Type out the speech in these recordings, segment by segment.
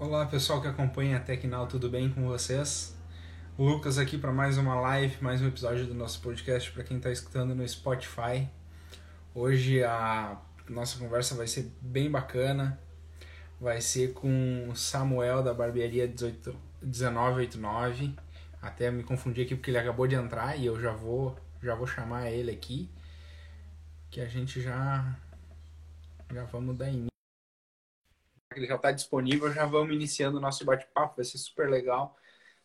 Olá pessoal que acompanha a Tecnal, tudo bem com vocês? Lucas aqui para mais uma live, mais um episódio do nosso podcast para quem está escutando no Spotify. Hoje a nossa conversa vai ser bem bacana. Vai ser com o Samuel da barbearia 18, 1989. Até me confundi aqui porque ele acabou de entrar e eu já vou já vou chamar ele aqui que a gente já já vamos dar início ele já está disponível, já vamos iniciando o nosso bate-papo, vai ser super legal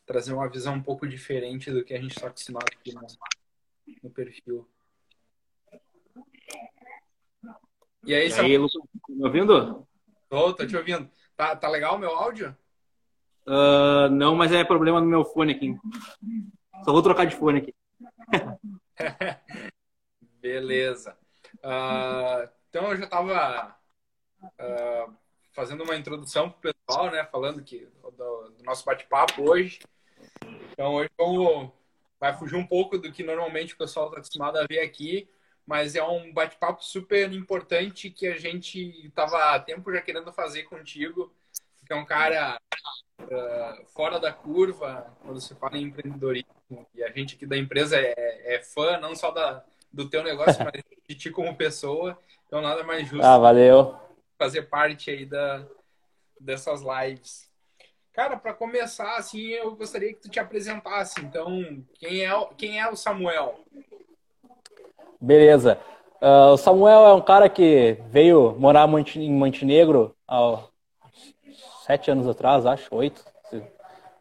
trazer uma visão um pouco diferente do que a gente está acostumado aqui no, no, perfil. E aí, e aí Lucas, tá me ouvindo? Tô, tô te ouvindo. Tá, tá legal o meu áudio? Uh, não, mas é problema no meu fone aqui. Só vou trocar de fone aqui. Beleza. Uh, então eu já estava uh, fazendo uma introdução para o pessoal, né? Falando que do, do nosso bate-papo hoje. Então hoje vamos, vai fugir um pouco do que normalmente o pessoal está acostumado a ver aqui, mas é um bate-papo super importante que a gente estava há tempo já querendo fazer contigo, que é um cara uh, fora da curva quando se fala em empreendedorismo. E a gente aqui da empresa é, é fã não só da, do teu negócio, mas de ti como pessoa. Então nada mais justo. Ah, valeu fazer parte aí da, dessas lives. Cara, para começar, assim, eu gostaria que tu te apresentasse. Então, quem é, quem é o Samuel? Beleza. Uh, o Samuel é um cara que veio morar em Montenegro há sete anos atrás, acho, oito.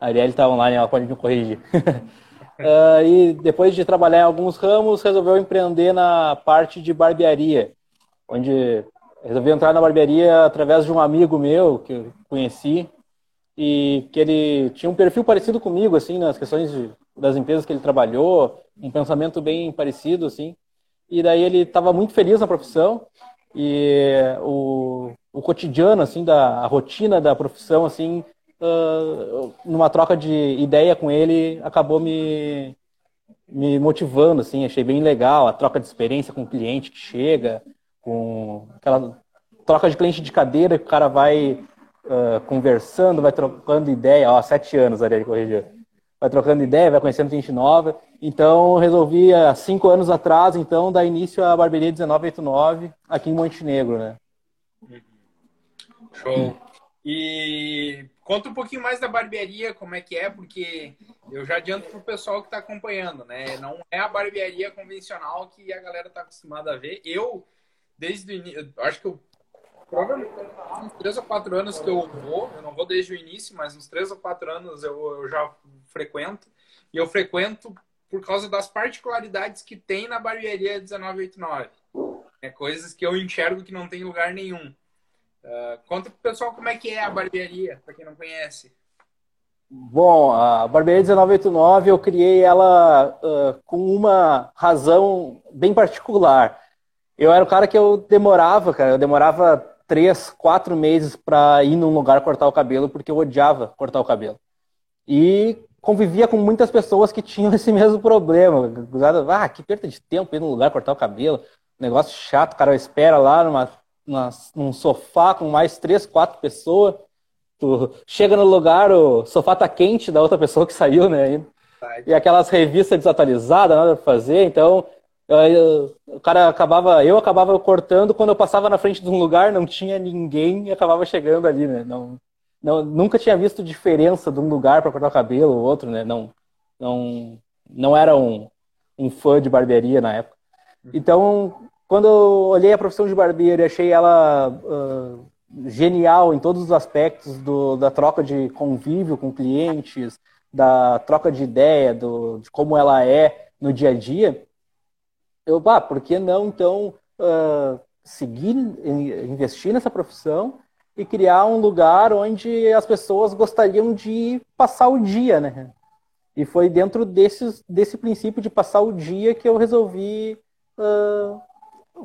A Ariel está online, ela pode me corrigir. uh, e depois de trabalhar em alguns ramos, resolveu empreender na parte de barbearia, onde resolvi entrar na barbearia através de um amigo meu que eu conheci e que ele tinha um perfil parecido comigo, assim, nas questões de, das empresas que ele trabalhou, um pensamento bem parecido, assim. E daí ele estava muito feliz na profissão e o, o cotidiano, assim, da a rotina da profissão, assim, uh, numa troca de ideia com ele, acabou me me motivando, assim, achei bem legal a troca de experiência com o cliente que chega, com aquela troca de cliente de cadeira que o cara vai uh, conversando, vai trocando ideia, ó, sete anos, Ariel corrigiu. Vai trocando ideia, vai conhecendo gente nova. Então, resolvi, há cinco anos atrás, então, dar início à Barbearia 1989, aqui em Montenegro, né? Show. E conta um pouquinho mais da barbearia, como é que é, porque eu já adianto pro pessoal que está acompanhando, né? Não é a barbearia convencional que a galera está acostumada a ver. Eu desde o início, acho que eu provavelmente uns três ou quatro anos que eu vou, eu não vou desde o início, mas uns três ou quatro anos eu, eu já frequento. E eu frequento por causa das particularidades que tem na barbearia 1989. É coisas que eu enxergo que não tem lugar nenhum. Uh, conta pro pessoal como é que é a barbearia, para quem não conhece. Bom, a Barbearia 1989 eu criei ela uh, com uma razão bem particular. Eu era o cara que eu demorava, cara. Eu demorava três, quatro meses para ir num lugar cortar o cabelo, porque eu odiava cortar o cabelo. E convivia com muitas pessoas que tinham esse mesmo problema. Ah, que perda de tempo ir num lugar cortar o cabelo. Negócio chato, o cara espera lá numa, numa, num sofá com mais três, quatro pessoas. Tu chega no lugar, o sofá tá quente da outra pessoa que saiu, né? E aquelas revistas desatualizadas, nada pra fazer. Então, o cara acabava, eu acabava cortando quando eu passava na frente de um lugar, não tinha ninguém e acabava chegando ali, né? Não, não nunca tinha visto diferença de um lugar para cortar o cabelo ou outro, né? Não, não, não era um, um fã de barbearia na época. Então, quando eu olhei a profissão de barbeiro e achei ela uh, genial em todos os aspectos do, da troca de convívio com clientes, da troca de ideia, do, de como ela é no dia a dia, eu, bah, por que não, então, uh, seguir, investir nessa profissão e criar um lugar onde as pessoas gostariam de passar o dia, né? E foi dentro desses, desse princípio de passar o dia que eu resolvi uh,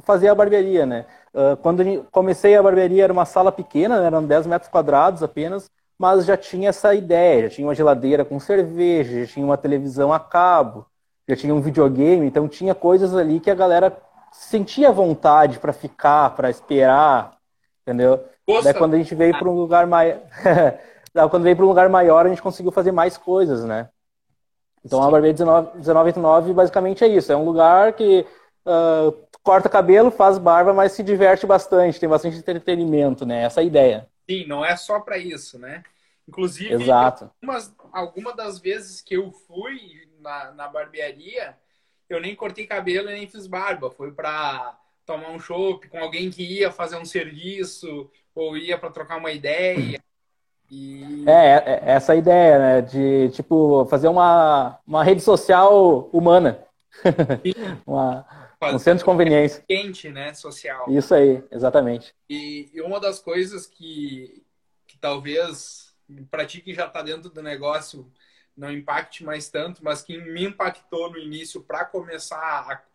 fazer a barbearia, né? Uh, quando comecei a barbearia era uma sala pequena, né? eram 10 metros quadrados apenas, mas já tinha essa ideia, já tinha uma geladeira com cerveja, já tinha uma televisão a cabo, já tinha um videogame, então tinha coisas ali que a galera sentia vontade para ficar, para esperar, entendeu? Daí quando a gente veio para um lugar daí quando veio para um lugar maior, a gente conseguiu fazer mais coisas, né? Então Sim. a Barbearia 1989 basicamente é isso. É um lugar que uh, corta cabelo, faz barba, mas se diverte bastante, tem bastante entretenimento, né? Essa é a ideia. Sim, não é só para isso, né? Inclusive, Exato. Algumas, alguma das vezes que eu fui na, na barbearia, eu nem cortei cabelo nem fiz barba. Foi para tomar um chopp com alguém que ia fazer um serviço ou ia para trocar uma ideia. E... É, é, é, essa ideia, né? De, tipo, fazer uma, uma rede social humana. uma, um centro de conveniência. Quente, né? Social. Isso aí, exatamente. E, e uma das coisas que, que talvez para ti que já está dentro do negócio não impacte mais tanto, mas que me impactou no início para começar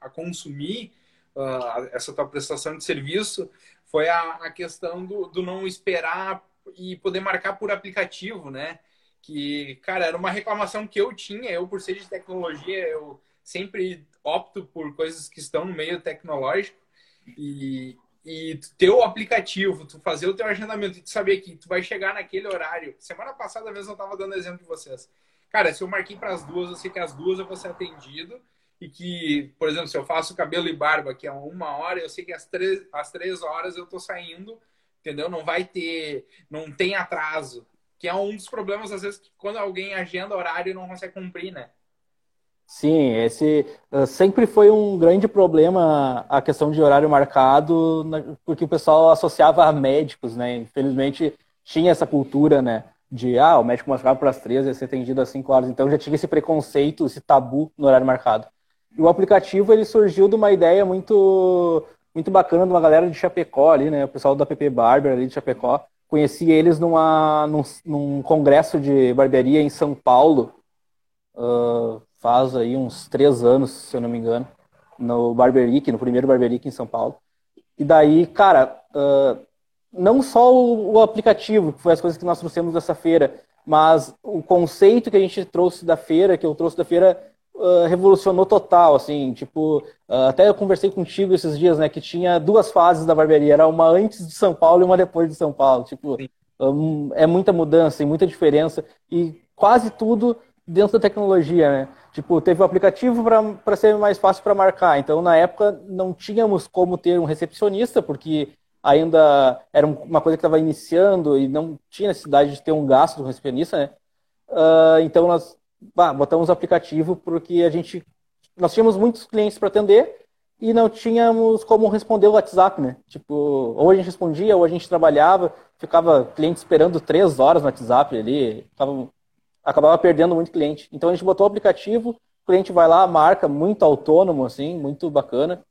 a, a consumir uh, essa tua prestação de serviço foi a, a questão do, do não esperar e poder marcar por aplicativo, né? Que, cara, era uma reclamação que eu tinha, eu por ser de tecnologia, eu sempre opto por coisas que estão no meio tecnológico e, e ter o aplicativo, tu fazer o teu agendamento e tu saber que tu vai chegar naquele horário. Semana passada mesmo eu tava dando exemplo de vocês. Cara, se eu marquei para as duas, eu sei que às duas eu vou ser atendido e que, por exemplo, se eu faço cabelo e barba que é uma hora, eu sei que às três, às três horas eu tô saindo, entendeu? Não vai ter, não tem atraso, que é um dos problemas às vezes que quando alguém agenda horário não consegue cumprir, né? Sim, esse uh, sempre foi um grande problema a questão de horário marcado, porque o pessoal associava a médicos, né? Infelizmente tinha essa cultura, né? De, ah, o médico marcava para as três e ser atendido às cinco horas. Então já tinha esse preconceito, esse tabu no horário marcado. E o aplicativo ele surgiu de uma ideia muito muito bacana de uma galera de Chapecó ali, né? O pessoal da PP Barber ali de Chapecó. Conheci eles numa, num, num congresso de barbearia em São Paulo. Uh, faz aí uns três anos, se eu não me engano. No Barberic, no primeiro Barberic em São Paulo. E daí, cara, uh, não só o, o aplicativo, que foi as coisas que nós trouxemos dessa feira, mas o conceito que a gente trouxe da feira, que eu trouxe da feira, uh, revolucionou total, assim, tipo, uh, até eu conversei contigo esses dias, né, que tinha duas fases da barbearia, era uma antes de São Paulo e uma depois de São Paulo, tipo, um, é muita mudança e muita diferença, e quase tudo dentro da tecnologia, né, tipo, teve o um aplicativo para ser mais fácil para marcar, então na época não tínhamos como ter um recepcionista, porque ainda era uma coisa que estava iniciando e não tinha necessidade de ter um gasto do recepcionista, né, Uh, então nós bah, botamos o aplicativo porque a gente nós tínhamos muitos clientes para atender e não tínhamos como responder o WhatsApp, né? Tipo, ou a gente respondia, ou a gente trabalhava, ficava cliente esperando três horas no WhatsApp ali, tava, acabava perdendo muito cliente. Então a gente botou o aplicativo, o cliente vai lá, marca, muito autônomo, assim, muito bacana.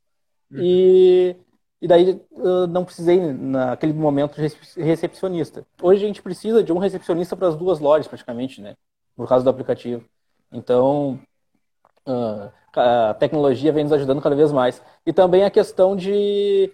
Uhum. E, e daí não precisei, naquele momento, de recepcionista. Hoje a gente precisa de um recepcionista para as duas lojas, praticamente, né? por causa do aplicativo. Então, uh, a tecnologia vem nos ajudando cada vez mais. E também a questão de.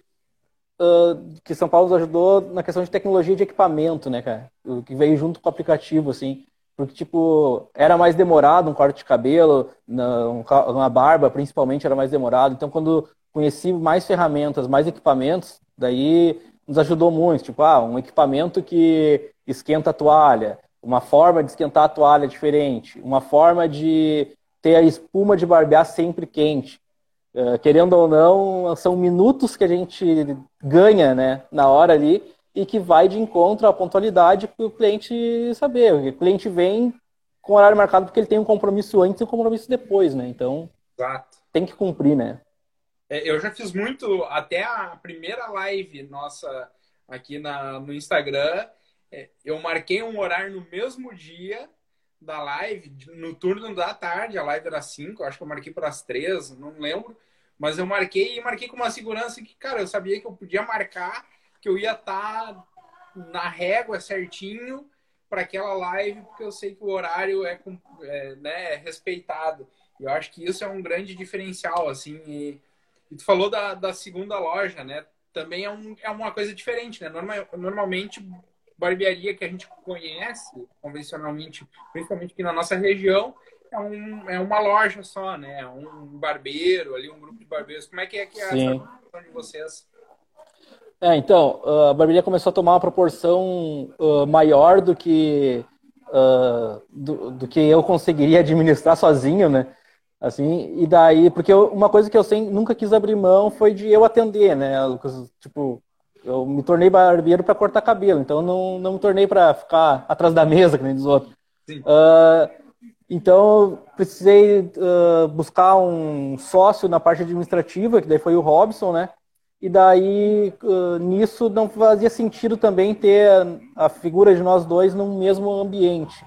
Uh, que São Paulo nos ajudou na questão de tecnologia de equipamento, né, cara? O que veio junto com o aplicativo, assim. Porque, tipo, era mais demorado um corte de cabelo, uma barba, principalmente, era mais demorado. Então, quando conheci mais ferramentas, mais equipamentos, daí nos ajudou muito. Tipo, ah, um equipamento que esquenta a toalha, uma forma de esquentar a toalha diferente, uma forma de ter a espuma de barbear sempre quente. Uh, querendo ou não, são minutos que a gente ganha né, na hora ali e que vai de encontro à pontualidade para o cliente saber. O cliente vem com horário marcado porque ele tem um compromisso antes e um compromisso depois, né? Então, Exato. tem que cumprir, né? É, eu já fiz muito, até a primeira live nossa aqui na, no Instagram, é, eu marquei um horário no mesmo dia da live, no turno da tarde, a live era 5, acho que eu marquei para as 3, não lembro, mas eu marquei e marquei com uma segurança que, cara, eu sabia que eu podia marcar, que eu ia estar tá na régua certinho para aquela live, porque eu sei que o horário é, é, né, é respeitado. E eu acho que isso é um grande diferencial, assim. E, e tu falou da, da segunda loja, né? Também é, um, é uma coisa diferente, né? Normal, normalmente barbearia que a gente conhece convencionalmente, principalmente aqui na nossa região, é, um, é uma loja só, né? Um barbeiro ali, um grupo de barbeiros. Como é que é que é Sim. essa de vocês? É, então, a barbearia começou a tomar uma proporção uh, maior do que uh, do, do, que eu conseguiria administrar sozinho, né? Assim, e daí, porque eu, uma coisa que eu sempre, nunca quis abrir mão foi de eu atender, né, Lucas? Tipo, eu me tornei barbeiro para cortar cabelo, então não, não me tornei para ficar atrás da mesa, que nem dos outros. Uh, então, precisei buscar um sócio na parte administrativa, que daí foi o Robson, né? E daí, nisso, não fazia sentido também ter a figura de nós dois no mesmo ambiente.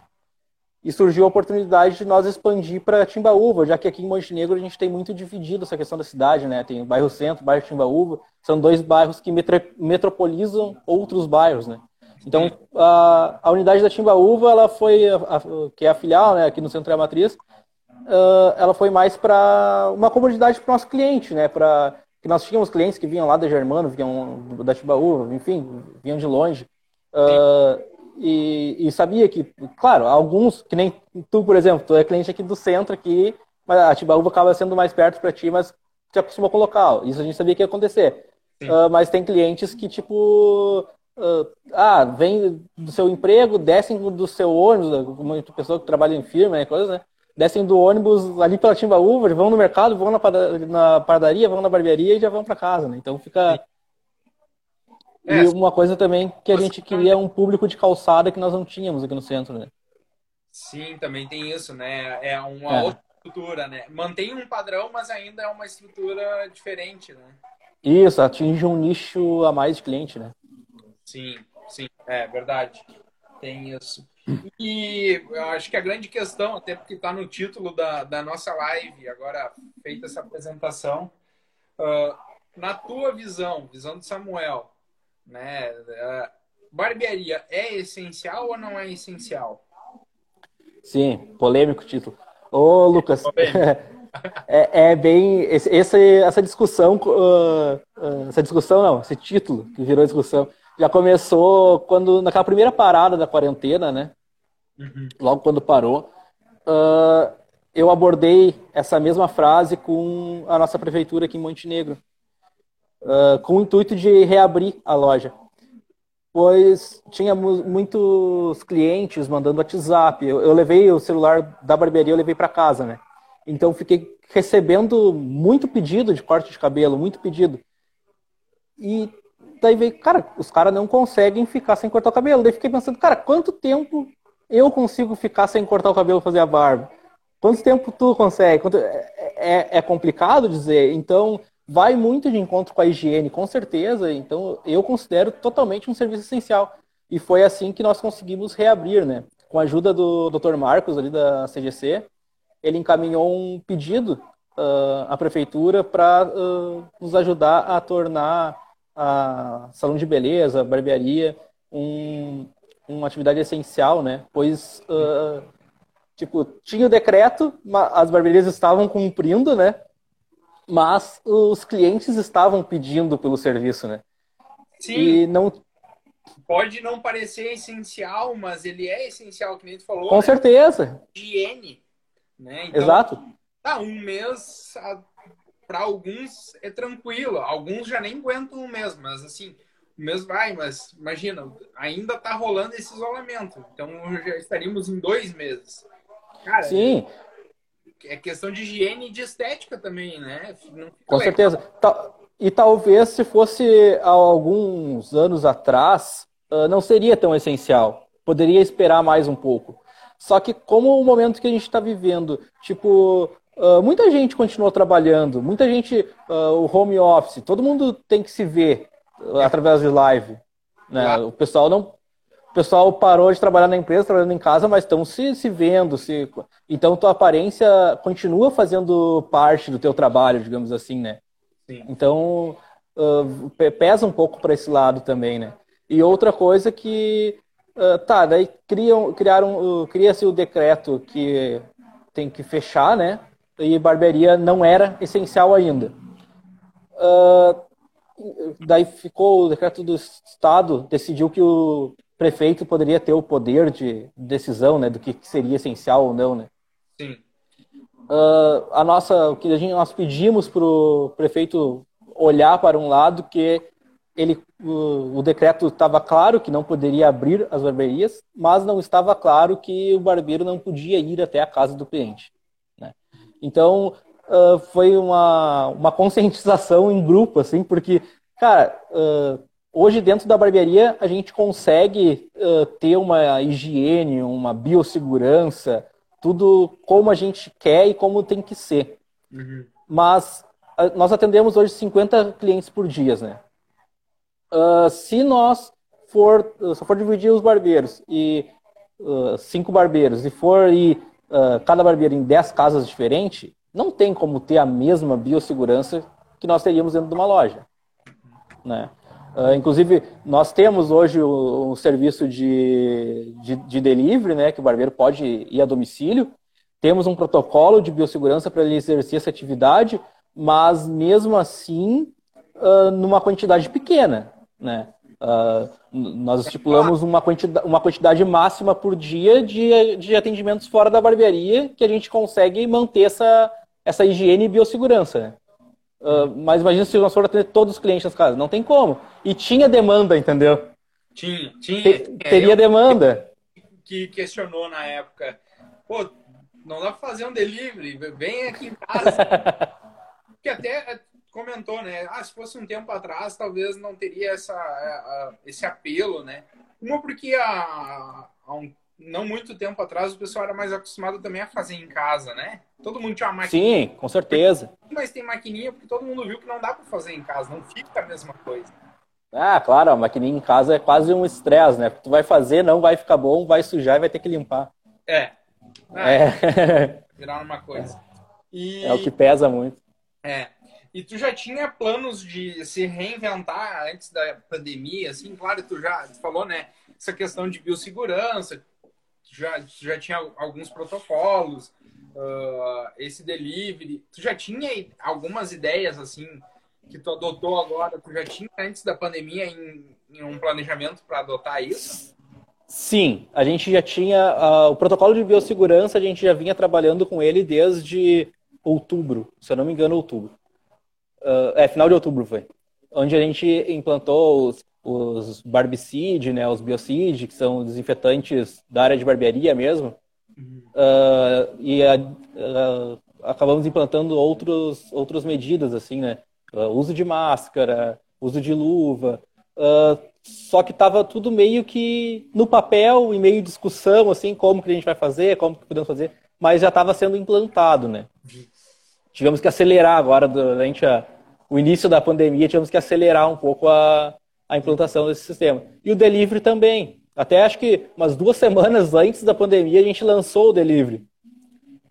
E surgiu a oportunidade de nós expandir para Timbaúva, já que aqui em Montenegro a gente tem muito dividido essa questão da cidade, né? Tem o bairro Centro, o bairro Timbaúva, são dois bairros que metropolizam outros bairros, né? Então, a, a unidade da Timbaúva, ela foi, a, a, que é a filial, né, aqui no Centro da Matriz, uh, ela foi mais para uma comodidade para o nosso cliente, né? Para que nós tínhamos clientes que vinham lá da Germano, vinham da Timbaúva, enfim, vinham de longe. Uh, e, e, sabia que, claro, alguns, que nem tu, por exemplo, tu é cliente aqui do centro aqui, mas a Tibaúba acaba sendo mais perto para ti, mas te acostumou com o local. Isso a gente sabia que ia acontecer. Uh, mas tem clientes que, tipo, uh, ah, vem do seu emprego, descem do seu ônibus, uma pessoa que trabalha em firma, né, coisas, né? Descem do ônibus ali pela Timbaúba, vão no mercado, vão na padaria, vão na barbearia e já vão para casa, né? Então fica... Sim é, e uma coisa também que a gente queria um público de calçada que nós não tínhamos aqui no centro, né? Sim, também tem isso, né? É uma é. outra estrutura, né? Mantém um padrão, mas ainda é uma estrutura diferente, né? Isso, atinge um nicho a mais de cliente, né? Sim, sim, é verdade. Tem isso. E eu acho que a grande questão, até porque está no título da, da nossa live, agora feita essa apresentação, uh, na tua visão, visão de Samuel, né? Barbearia é essencial ou não é essencial? Sim, polêmico título. Ô, Lucas, é, é, bem esse, essa discussão, uh, essa discussão não, esse título que virou discussão já começou quando naquela primeira parada da quarentena, né? Uhum. Logo quando parou, uh, eu abordei essa mesma frase com a nossa prefeitura aqui em Montenegro uh, com o intuito de reabrir a loja. Pois tínhamos muitos clientes mandando WhatsApp. Eu, eu levei o celular da barbearia, eu levei para casa, né? Então fiquei recebendo muito pedido de corte de cabelo, muito pedido. E daí veio, cara, os caras não conseguem ficar sem cortar o cabelo. Daí fiquei pensando, cara, quanto tempo eu consigo ficar sem cortar o cabelo fazer a barba? Quanto tempo tu consegue? Quanto... É, é, é complicado dizer. Então, vai muito de encontro com a higiene, com certeza. Então, eu considero totalmente um serviço essencial. E foi assim que nós conseguimos reabrir, né? Com a ajuda do Dr. Marcos, ali da CGC, ele encaminhou um pedido uh, à prefeitura para uh, nos ajudar a tornar a salão de beleza, a barbearia, um, uma atividade essencial, né? Pois, uh, tipo, tinha o decreto, as barbearias estavam cumprindo, né? mas os clientes estavam pedindo pelo serviço, né? Sim. E não pode não parecer essencial, mas ele é essencial, que nem tu falou. Com né? certeza. Higiene, né? Então, Exato. Tá, um mês para alguns é tranquilo, alguns já nem aguentam um mês, mas assim, mês vai, mas imagina, ainda tá rolando esse isolamento, então já estaríamos em dois meses. Cara, Sim é questão de higiene e de estética também, né? Com legal. certeza. E talvez se fosse há alguns anos atrás, ah, não seria tão essencial. Poderia esperar mais um pouco. Só que como o momento que a gente está vivendo, tipo, ah, muita gente continuou trabalhando, muita gente, ah, o home office, todo mundo tem que se ver através de live. Né? O pessoal não o pessoal parou de trabalhar na empresa, trabalhando em casa, mas estão se, se vendo. Se... Então, tua aparência continua fazendo parte do teu trabalho, digamos assim, né? Sim. Então, uh, pesa um pouco para esse lado também, né? E outra coisa que, uh, tá, daí criam, criaram, uh, cria-se o decreto que tem que fechar, né? E barbearia não era essencial ainda. Daí ficou o decreto do Estado, decidiu que o prefeito poderia ter o poder de decisão, né, do que seria essencial ou não, né? Sim. Uh, a nossa, o que a gente, nós pedimos para o prefeito olhar para um lado que ele, o, o decreto estava claro que não poderia abrir as barbearias, mas não estava claro que o barbeiro não podia ir até a casa do cliente. Né? Então, uh, foi uma, uma conscientização em grupo, assim, porque, cara, uh, hoje dentro da barbearia a gente consegue uh, ter uma higiene, uma biossegurança, tudo como a gente quer e como tem que ser. Uhum. Mas nós atendemos hoje 50 clientes por dia, né? Se nós for, se for dividir os barbeiros e cinco barbeiros e for ir cada barbeiro em 10 casas diferentes, não tem como ter a mesma biossegurança que nós teríamos dentro de uma loja. Né? Uh, inclusive, nós temos hoje um serviço de, de, de, delivery, né, que o barbeiro pode ir a domicílio. Temos um protocolo de biossegurança para ele exercer essa atividade, mas mesmo assim, uh, numa quantidade pequena. Né? Uh, nós estipulamos uma quantidade, uma quantidade máxima por dia de, de atendimentos fora da barbearia que a gente consegue manter essa, essa higiene e biossegurança. Né? Uh, mas imagina se nós for atender todos os clientes das casas. Não tem como. E tinha demanda, entendeu? Tinha, tinha. Te, teria demanda. Que questionou na época. Pô, não dá pra fazer um delivery, vem aqui em casa. que até comentou, né? Ah, se fosse um tempo atrás, talvez não teria essa, a, a, esse apelo, né? Uma porque há, há um, não muito tempo atrás o pessoal era mais acostumado também a fazer em casa, né? Todo mundo tinha uma. Sim, com certeza. Mas tem maquininha porque todo mundo viu que não dá para fazer em casa, não fica a mesma coisa. Ah, claro, a maquininha em casa é quase um estresse, né? Tu vai fazer, não vai ficar bom, vai sujar e vai ter que limpar. É. Ah, é. Virar uma coisa. E... É o que pesa muito. É. E tu já tinha planos de se reinventar antes da pandemia, assim, claro, tu já tu falou, né, essa questão de biossegurança, já, já tinha alguns protocolos, uh, esse delivery, tu já tinha algumas ideias, assim, que tu adotou agora, tu já tinha antes da pandemia em, em um planejamento para adotar isso? Sim, a gente já tinha uh, o protocolo de biossegurança, a gente já vinha trabalhando com ele desde outubro, se eu não me engano, outubro. Uh, é, final de outubro foi. Onde a gente implantou os, os barbicide, né, os biocide, que são desinfetantes da área de barbearia mesmo. Uhum. Uh, e uh, acabamos implantando outros, outras medidas, assim, né? uso de máscara, uso de luva. só que estava tudo meio que no papel, em meio discussão, assim, como que a gente vai fazer, como que podemos fazer, mas já estava sendo implantado, né? Uhum tivemos que acelerar agora, durante a, o início da pandemia, tivemos que acelerar um pouco a, a implantação desse sistema. E o delivery também. Até acho que umas duas semanas antes da pandemia, a gente lançou o delivery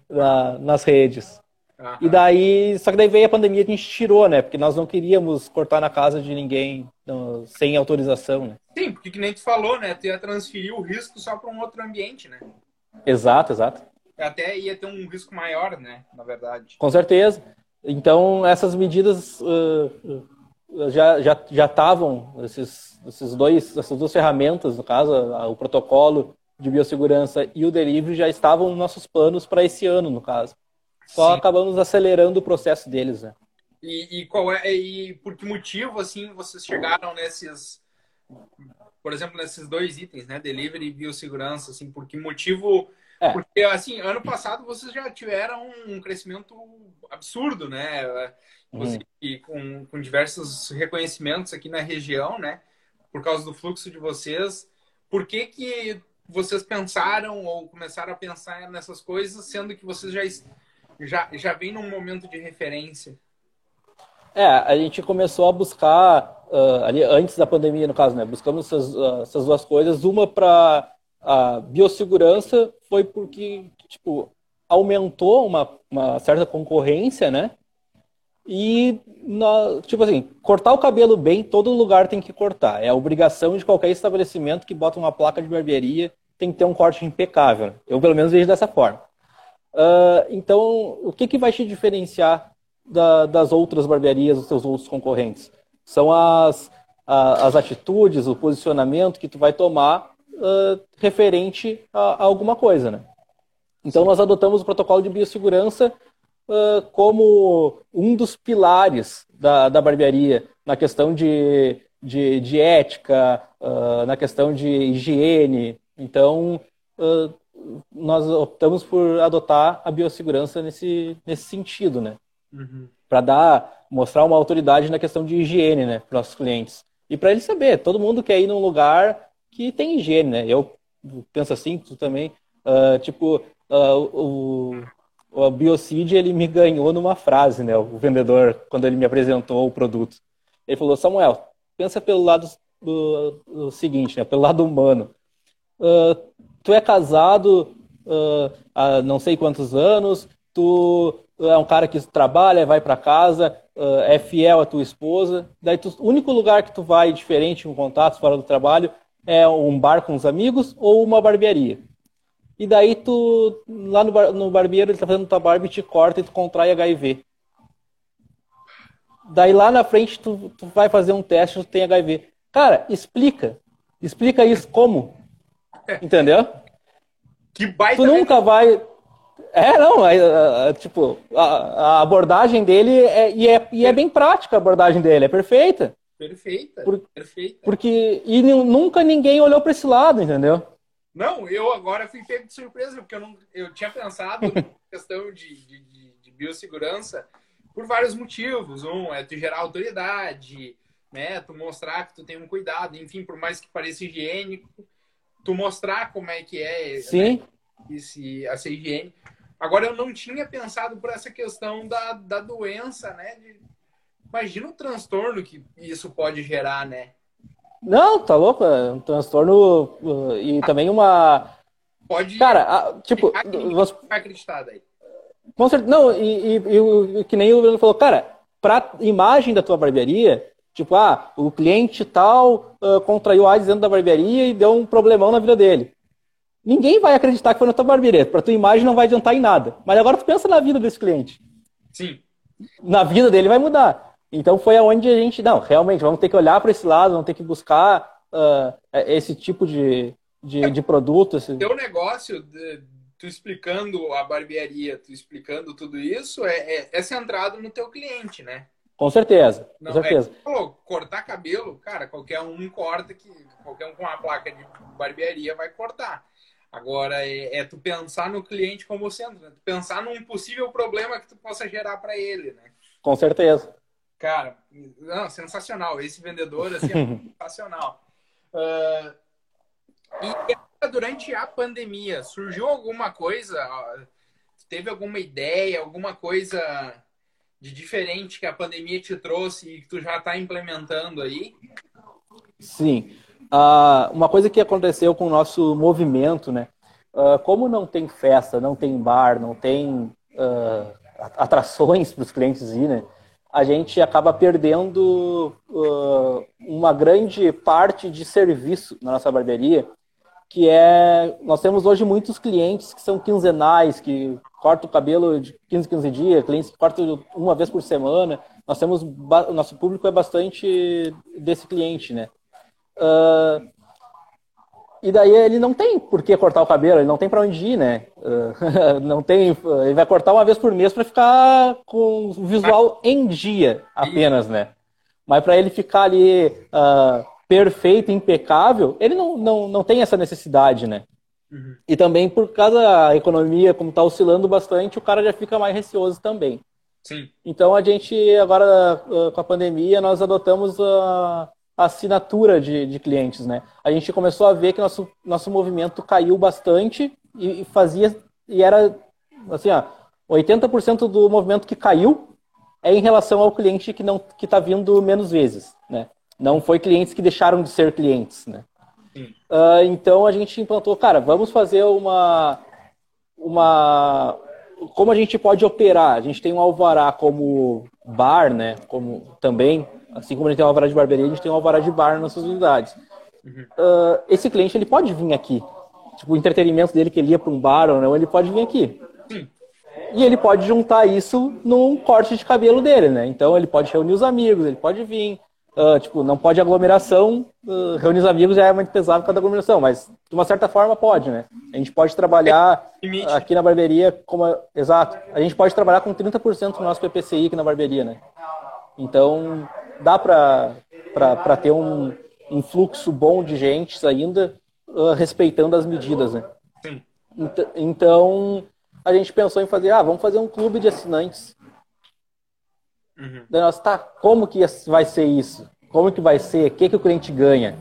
na, nas redes. Uhum. E daí, só que daí veio a pandemia e a gente tirou, né? Porque nós não queríamos cortar na casa de ninguém não, sem autorização, né? Sim, porque que nem tu falou, né? Tu ia transferir o risco só para um outro ambiente, né? Exato, exato até ia ter um risco maior, né? Na verdade. Com certeza. Então, essas medidas uh, já já já estavam esses, esses dois essas duas ferramentas, no caso, o protocolo de biossegurança e o delivery já estavam nos nossos planos para esse ano, no caso. Só Sim. acabamos acelerando o processo deles, né? E, e, qual é e por que motivo assim vocês chegaram nesses por exemplo nesses dois itens né delivery e biossegurança assim por que motivo é. Porque, assim, ano passado vocês já tiveram um crescimento absurdo, né? Você, uhum. com, com diversos reconhecimentos aqui na região, né? Por causa do fluxo de vocês. Por que, que vocês pensaram ou começaram a pensar nessas coisas, sendo que vocês já, já, já vem num momento de referência? É, a gente começou a buscar, uh, ali, antes da pandemia, no caso, né? Buscamos essas, uh, essas duas coisas. Uma para a biossegurança foi porque, tipo, aumentou uma, uma certa concorrência, né? E, na, tipo assim, cortar o cabelo bem, todo lugar tem que cortar. É a obrigação de qualquer estabelecimento que bota uma placa de barbearia, tem que ter um corte impecável. Eu, pelo menos, vejo dessa forma. Uh, então, o que, que vai te diferenciar da, das outras barbearias, dos seus outros concorrentes? São as, a, as atitudes, o posicionamento que tu vai tomar uh, referente a, a, alguma coisa, né? Então nós adotamos o protocolo de biossegurança uh, como um dos pilares da, da barbearia na questão de de, de ética, uh, na questão de higiene. Então, nós optamos por adotar a biossegurança nesse, nesse sentido, né? Uhum. Para dar, mostrar uma autoridade na questão de higiene, né, para nossos clientes. E para eles saber, todo mundo quer ir num lugar que tem higiene, né? Eu penso assim, tu também. Uh, tipo, uh, o, o Biocid, ele me ganhou numa frase, né? O vendedor, quando ele me apresentou o produto. Ele falou, Samuel, pensa pelo lado do, do seguinte, né? Pelo lado humano. Uh, tu é casado há não sei quantos anos, tu é um cara que trabalha, vai para casa, é fiel à tua esposa. Daí, tu, o único lugar que tu vai diferente, um contato fora do trabalho, é um bar com os amigos ou uma barbearia. E daí tu, lá no, bar, no barbeiro, ele tá fazendo tua barba e te corta e tu contrai HIV. Daí lá na frente tu, tu vai fazer um teste tu tem HIV. Cara, explica. Explica isso como. Entendeu? Que baita Tu nunca vai. É, não, é, é, tipo, a, a, abordagem dele é, e, é, e é bem prática a abordagem dele, é perfeita. Perfeita, Por, perfeita. Porque e nunca ninguém olhou para esse lado, entendeu? Não, eu agora fui pego de surpresa, porque eu, não, eu tinha pensado na questão de, de, de, de, biossegurança por vários motivos. Um é tu gerar autoridade, né? Tu mostrar que tu tem um cuidado, enfim, por mais que pareça higiênico, tu mostrar como é que é Sim. Né, esse, essa higiene. Agora eu não tinha pensado por essa questão da, da doença, né? De, Imagina o transtorno que isso pode gerar, né? Não, tá louco? É um transtorno uh, e também uma. Pode. Cara, a, tipo. Você vai acreditar daí. Com certeza. Não, e, e, e, que nem o Bruno falou, cara, pra imagem da tua barbearia, tipo, ah, o cliente tal uh, contraiu AIDS dentro da barbearia e deu um problemão na vida dele. Ninguém vai acreditar que foi na tua barbearia. Pra tua imagem não vai adiantar em nada. Mas agora tu pensa na vida desse cliente. Sim. Na vida dele vai mudar. Então foi aonde a gente, não, realmente, vamos ter que olhar para esse lado, vamos ter que buscar uh, esse tipo de, de, de produto. Esse... Teu negócio, de, tu explicando a barbearia, tu explicando tudo isso, é, é, é centrado no teu cliente, né? Com certeza, não, com certeza. É, pô, cortar cabelo, cara, qualquer um corta, que qualquer um com uma placa de barbearia vai cortar. Agora é, é tu pensar no cliente como centro, né? tu pensar num possível problema que tu possa gerar para ele, né? Com certeza. Cara, não, sensacional. Esse vendedor assim, é sensacional. Uh, e durante a pandemia, surgiu alguma coisa? Teve alguma ideia, alguma coisa de diferente que a pandemia te trouxe e que tu já está implementando aí? Sim. Uh, uma coisa que aconteceu com o nosso movimento, né? Uh, como não tem festa, não tem bar, não tem atrações para os clientes ir, né? a gente acaba perdendo uma grande parte de serviço na nossa barbearia, que é nós temos hoje muitos clientes que são quinzenais, que cortam o cabelo de 15 15 dias, clientes que cortam uma vez por semana. Nós temos o nosso público é bastante desse cliente, né? Uh, e daí ele não tem por que cortar o cabelo, ele não tem para onde ir, né? Uh, não tem, ele vai cortar uma vez por mês para ficar com o visual em dia apenas, né? Mas para ele ficar ali uh, perfeito, impecável, ele não, não, não tem essa necessidade, né? Uhum. E também por causa da economia, como está oscilando bastante, o cara já fica mais receoso também. Sim. Então a gente agora com a pandemia nós adotamos a assinatura de, de clientes, né? A gente começou a ver que nosso, nosso movimento caiu bastante e, e fazia e era assim, ó, 80% do movimento que caiu é em relação ao cliente que não que está vindo menos vezes, né? Não foi clientes que deixaram de ser clientes, né? Uh, então a gente implantou, cara, vamos fazer uma uma como a gente pode operar? A gente tem um alvará como bar, né? Como também Assim como a gente tem um alvará de barbearia, a gente tem um alvará de bar nas nossas unidades. Uhum. Uh, esse cliente ele pode vir aqui. Tipo, o entretenimento dele que ele ia para um bar ou não, ele pode vir aqui. Sim. E ele pode juntar isso num corte de cabelo dele, né? Então ele pode reunir os amigos, ele pode vir. Uh, tipo, não pode aglomeração, uh, reunir os amigos já é muito pesado por causa da aglomeração, mas de uma certa forma pode, né? A gente pode trabalhar aqui na barbearia como. Exato. A gente pode trabalhar com 30% do nosso PPCI aqui na barbearia, né? Então, dá para ter um, um fluxo bom de gente ainda, uh, respeitando as medidas, né? Sim. Então, a gente pensou em fazer, ah, vamos fazer um clube de assinantes. Uhum. Daí nós, tá, como que vai ser isso? Como que vai ser? O que, que o cliente ganha?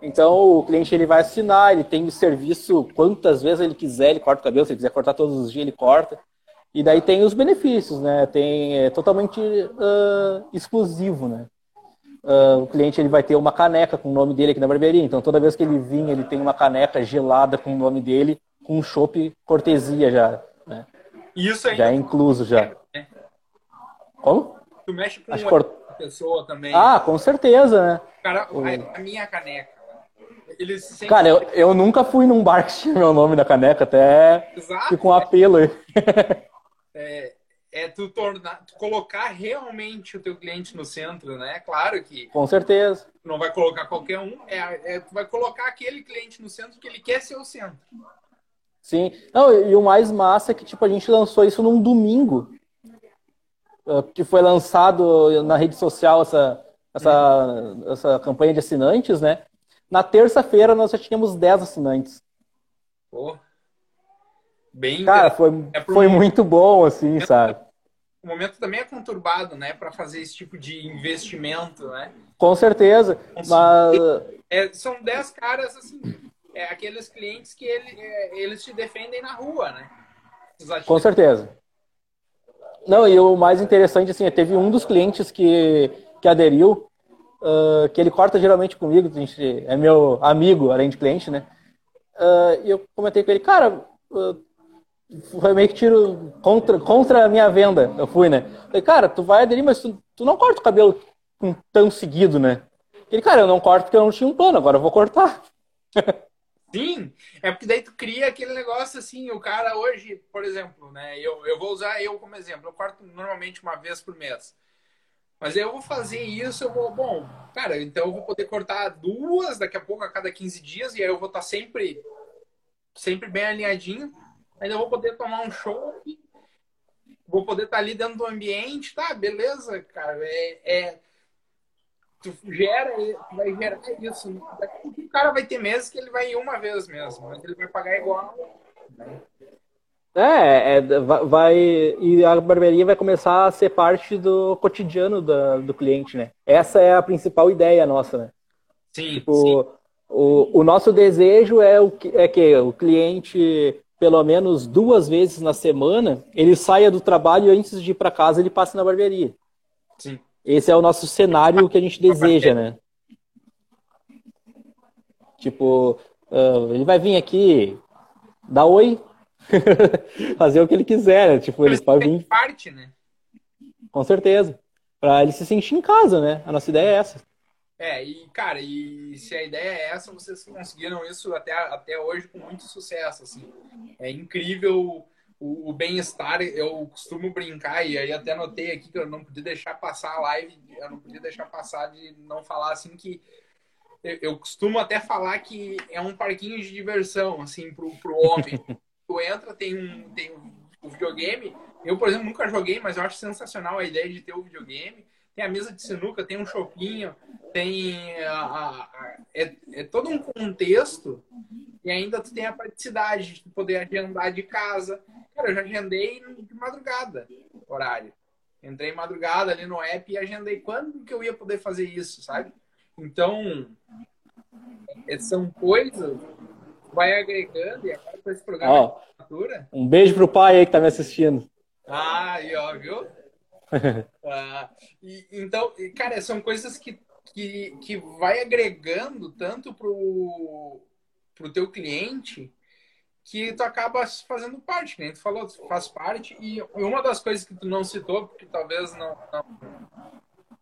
Então, o cliente ele vai assinar, ele tem o serviço quantas vezes ele quiser, ele corta o cabelo, se ele quiser cortar todos os dias, ele corta. E daí tem os benefícios, né? Tem é totalmente uh, exclusivo, né? Uh, o cliente ele vai ter uma caneca com o nome dele aqui na barbearia. Então, toda vez que ele vir, ele tem uma caneca gelada com o nome dele, com um chopp cortesia já. Né? Isso aí. Já é incluso já. É. Como? Tu mexe com Acho uma cort... pessoa também. Ah, com certeza, né? Cara, a, a minha caneca. Sempre... Cara, eu, eu nunca fui num bar que tinha meu nome na caneca, até Exato. com um apelo aí. É, é tu tornar, tu colocar realmente o teu cliente no centro, né? Claro que. Com certeza. Não vai colocar qualquer um, é, é, tu vai colocar aquele cliente no centro que ele quer ser o centro. Sim. Não, e o mais massa é que tipo, a gente lançou isso num domingo. Ah, que foi lançado na rede social essa, essa, uhum. essa campanha de assinantes, né? Na terça-feira nós já tínhamos 10 assinantes. Pô. Bem. Cara, foi, é foi muito bom, assim, sabe? O momento também é conturbado, né? Para fazer esse tipo de investimento, né? Com certeza. Assim, mas. É, são 10 caras, assim, é aqueles clientes que ele, é, eles te defendem na rua, né? Com certeza. Não, e o mais interessante, assim, teve um dos clientes que, que aderiu, uh, que ele corta geralmente comigo, a gente é meu amigo, além de cliente, né? Uh, e eu comentei com ele, cara, uh, foi meio que tiro contra, contra a minha venda, eu fui, né? Falei, cara, tu vai aderir, mas tu, tu não corta o cabelo tão seguido, né? Ele, cara, eu não corto porque eu não tinha um plano, agora eu vou cortar. Sim, é porque daí tu cria aquele negócio assim, o cara hoje, por exemplo, né? Eu, eu vou usar eu como exemplo, eu corto normalmente uma vez por mês. Mas eu vou fazer isso, eu vou, bom, cara, então eu vou poder cortar duas daqui a pouco a cada 15 dias, e aí eu vou estar sempre, sempre bem alinhadinho. Ainda vou poder tomar um show, vou poder estar ali dentro do ambiente, tá? Beleza, cara. É, é tu gera, vai gerar isso. O cara vai ter meses que ele vai ir uma vez mesmo, mas ele vai pagar igual. Né? É, é, vai e a barbearia vai começar a ser parte do cotidiano do, do cliente, né? Essa é a principal ideia nossa, né? Sim. Tipo, sim. O, o nosso desejo é o que é que o cliente pelo menos duas vezes na semana ele saia do trabalho e antes de ir para casa ele passe na barbearia. Sim. Esse é o nosso cenário que a gente deseja, né? Tipo, uh, ele vai vir aqui, dar oi, fazer o que ele quiser, né? Tipo, ele pode vir. parte, né? Com certeza. Pra ele se sentir em casa, né? A nossa ideia é essa. É, e, cara, e se a ideia é essa, vocês conseguiram isso até, até hoje com muito sucesso, assim. É incrível o, o bem-estar, eu costumo brincar, e aí até notei aqui que eu não podia deixar passar a live, eu não podia deixar passar de não falar assim que eu, eu costumo até falar que é um parquinho de diversão, assim, pro, pro homem. tu entra, tem um, tem um, um videogame. Eu, por exemplo, nunca joguei, mas eu acho sensacional a ideia de ter o videogame. Tem a mesa de sinuca, tem um chopinho, tem a, a, a, é, é, todo um contexto e ainda tu tem a praticidade de poder agendar de casa. Cara, eu já agendei de madrugada, horário. Entrei madrugada ali no app e agendei quando que eu ia poder fazer isso, sabe? Então, é, são coisas vai agregando e agora com esse programa oh, Um beijo pro pai aí que tá me assistindo. Ah, e ó, viu? ah, e, então, cara, são coisas que, que, que vai agregando tanto pro, pro teu cliente que tu acaba fazendo parte, né? Tu falou, tu faz parte. E uma das coisas que tu não citou, porque talvez não, não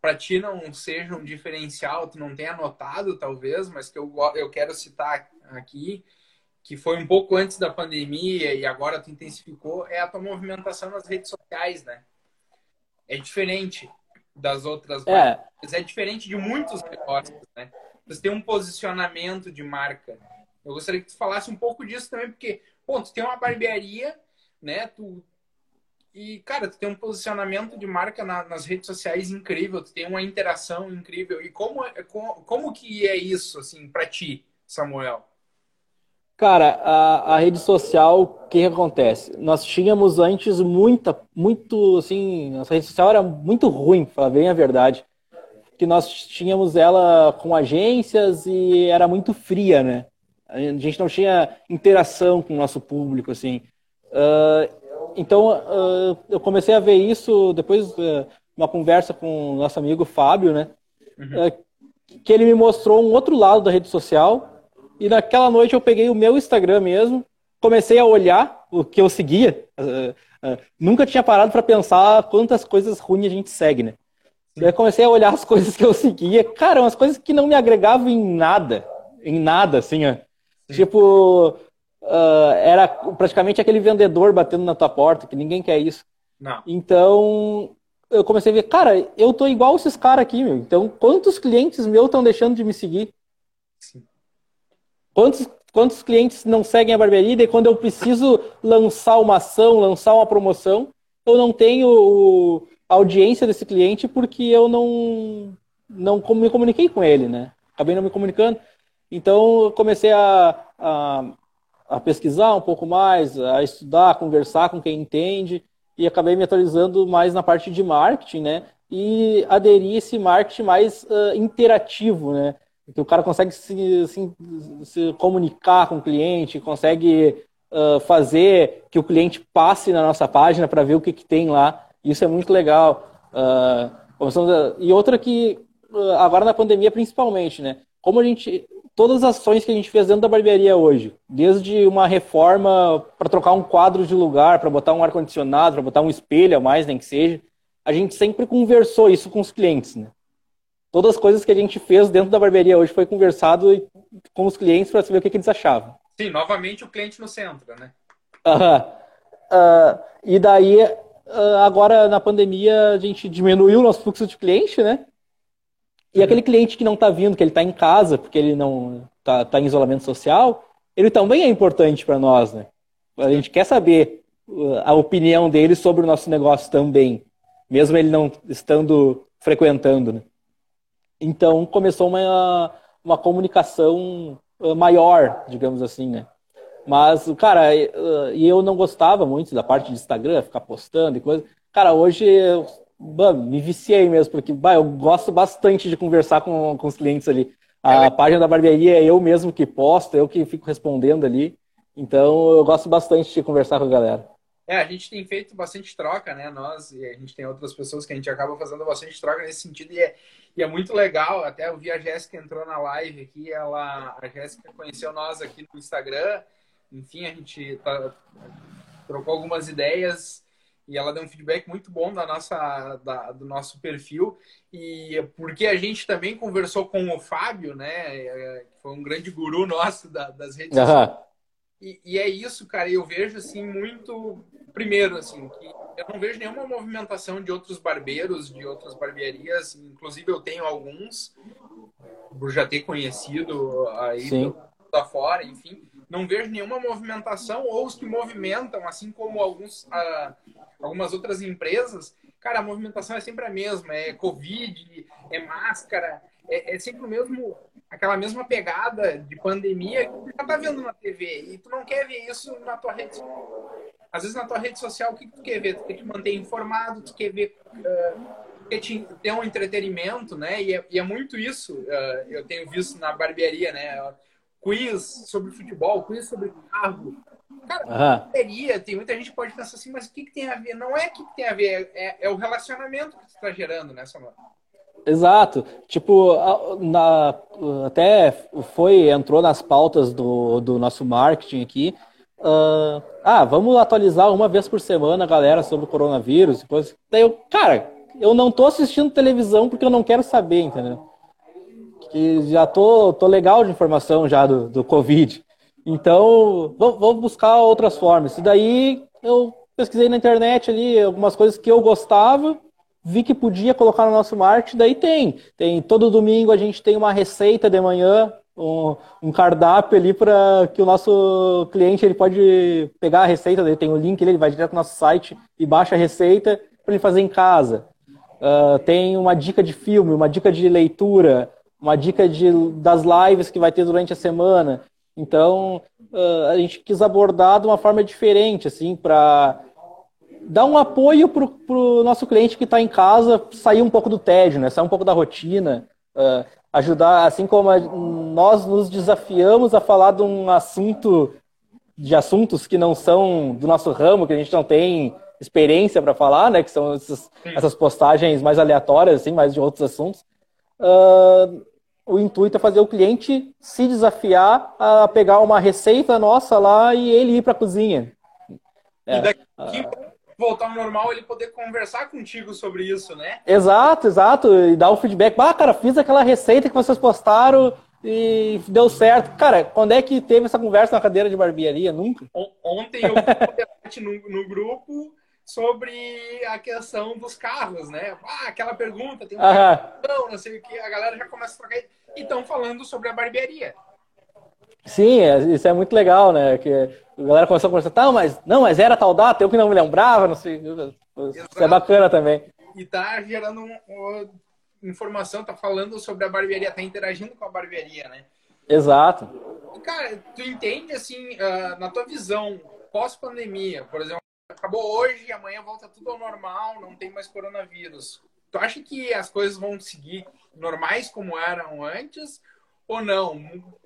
para ti não seja um diferencial, tu não tenha notado, talvez, mas que eu, eu quero citar aqui, que foi um pouco antes da pandemia e agora tu intensificou, é a tua movimentação nas redes sociais, né? É diferente das outras é. marcas, é diferente de muitos negócios, né? Você tem um posicionamento de marca. Eu gostaria que tu falasse um pouco disso também, porque, pô, tu tem uma barbearia, né? Tu e, cara, tu tem um posicionamento de marca na, nas redes sociais incrível, tu tem uma interação incrível. E como, é, como, como que é isso, assim, para ti, Samuel? Cara, a, a rede social, o que, que, acontece? Nós tínhamos antes muita, muito, assim, nossa rede social era muito ruim, para falar bem a verdade. Que nós tínhamos ela com agências e era muito fria, né? A gente não tinha interação com o nosso público, assim. Uh, então, uh, eu comecei a ver isso depois de uh, uma conversa com o nosso amigo Fábio, né? Uhum. Uh, que ele me mostrou um outro lado da rede social. E naquela noite eu peguei o meu Instagram mesmo, comecei a olhar o que eu seguia. nunca tinha parado para pensar quantas coisas ruins a gente segue, né? Sim. Daí comecei a olhar as coisas que eu seguia. Cara, umas coisas que não me agregavam em nada. Em nada, assim, ó. Tipo, uh, era praticamente aquele vendedor batendo na tua porta, que ninguém quer isso. Não. Então, eu comecei a ver, cara, eu tô igual esses caras aqui, meu. Então, quantos clientes meus estão deixando de me seguir? Sim. Quantos, quantos clientes não seguem a barbearia e quando eu preciso lançar uma ação, lançar uma promoção, eu não tenho a audiência desse cliente porque eu não, não me comuniquei com ele, né? Acabei não me comunicando. Então, eu comecei a, a, a pesquisar um pouco mais, a estudar, a conversar com quem entende e acabei me atualizando mais na parte de marketing, né? E aderir esse marketing mais uh, interativo, né? Que o cara consegue se, se, se comunicar com o cliente, consegue uh, fazer que o cliente passe na nossa página para ver o que, que tem lá. Isso é muito legal. Uh, e outra que, agora na pandemia principalmente, né? Como a gente todas as ações que a gente fez dentro da barbearia hoje, desde uma reforma para trocar um quadro de lugar, para botar um ar-condicionado, para botar um espelho a mais, nem que seja, a gente sempre conversou isso com os clientes, né? Todas as coisas que a gente fez dentro da barbearia hoje foi conversado com os clientes para saber o que, que, eles achavam. Sim, novamente o cliente no centro, né? Uhum. Uh, e daí, uh, agora na pandemia, a gente diminuiu o nosso fluxo de cliente, né? E uhum. aquele cliente que não está vindo, que ele está em casa, porque ele não está tá em isolamento social, ele também é importante para nós, né? A gente quer saber uh, a opinião dele sobre o nosso negócio também, mesmo ele não estando frequentando, né? Então começou uma, uma comunicação uh, maior, digamos assim, né? Mas, cara, uh, e eu não gostava muito da parte de Instagram, ficar postando e coisa. Cara, hoje eu bah, me viciei mesmo, porque bah, eu gosto bastante de conversar com, com os clientes ali. A é. página da barbearia é eu mesmo que posto, eu que fico respondendo ali. Então eu gosto bastante de conversar com a galera. É, a gente tem feito bastante troca, né? Nós e a gente tem outras pessoas que a gente acaba fazendo bastante troca nesse sentido e é, e é muito legal. Até eu vi a Jéssica entrou na live aqui, ela, a Jéssica conheceu nós aqui no Instagram. Enfim, a gente tá, trocou algumas ideias e ela deu um feedback muito bom da nossa, da, do nosso perfil. E porque a gente também conversou com o Fábio, né? Que foi um grande guru nosso da, das redes uhum. sociais. E, e, é isso, cara. Eu vejo assim muito. Primeiro, assim, que eu não vejo nenhuma movimentação de outros barbeiros, de outras barbearias. Inclusive, eu tenho alguns, por já ter conhecido aí Sim. da fora, enfim. Não vejo nenhuma movimentação, ou os que movimentam, assim como alguns. Uh, algumas outras empresas, cara, a movimentação é sempre a mesma. É Covid, é máscara, é, é sempre o mesmo, aquela mesma pegada de pandemia que tu já tá vendo na TV. E tu não quer ver isso na tua rede social. Às vezes na tua rede social, o que tu quer ver? Tu quer te manter informado, tu quer ver... Uh, quer te, ter um entretenimento, né? E é, e é muito isso. Uh, eu tenho visto na barbearia, né? Quiz sobre futebol, quiz sobre carro, Cara, uhum. teria, tem muita gente que pode pensar assim, mas o que, que tem a ver? Não é o que, que tem a ver, é, é o relacionamento que você está gerando, né, Samuel? Exato. Tipo, na, até foi, entrou nas pautas do, do nosso marketing aqui. Uh, ah, vamos atualizar uma vez por semana a galera sobre o coronavírus. Depois, daí eu, cara, eu não tô assistindo televisão porque eu não quero saber, entendeu? Que já tô, tô legal de informação já do, do Covid. Então, vou, buscar outras formas. E daí eu pesquisei na internet ali algumas coisas que eu gostava, vi que podia colocar no nosso marketing, daí tem. Tem todo domingo a gente tem uma receita de manhã um, um cardápio ali para que o nosso cliente ele pode pegar a receita, ele tem o um link ele vai direto no nosso site e baixa a receita para ele fazer em casa. Uh, tem uma dica de filme, uma dica de leitura, uma dica de, das lives que vai ter durante a semana. Então, uh, a gente quis abordar de uma forma diferente, assim, para dar um apoio para o nosso cliente que está em casa sair um pouco do tédio, né? sair um pouco da rotina. Uh, ajudar, assim como nós nos desafiamos a falar de um assunto, de assuntos que não são do nosso ramo, que a gente não tem experiência para falar, né? Que são essas, essas, postagens mais aleatórias, assim, mais de outros assuntos. Uh, o intuito é fazer o cliente se desafiar a pegar uma receita nossa lá e ele ir para a cozinha. É, e daqui uh, voltar ao normal, ele poder conversar contigo sobre isso, né? Exato, exato. E dar o feedback. Ah, cara, fiz aquela receita que vocês postaram e deu certo. Cara, quando é que teve essa conversa na cadeira de barbearia? Nunca. Ontem eu vi no, no grupo sobre a questão dos carros, né? Ah, aquela pergunta, tem um carro, não sei o que, a galera já começa a trocar. E estão falando sobre a barbearia. Sim, é, isso é muito legal, né? Que a galera começou a conversar, tá, mas não, mas era tal data, eu que não me lembrava, não sei. Isso é bacana também. E tá gerando um, um, informação, tá falando sobre a barbearia, tá interagindo com a barbearia, né? Exato. Cara, tu entende assim, uh, na tua visão, pós-pandemia, por exemplo, acabou hoje, amanhã volta tudo ao normal, não tem mais coronavírus. Tu acha que as coisas vão seguir normais como eram antes? Ou não?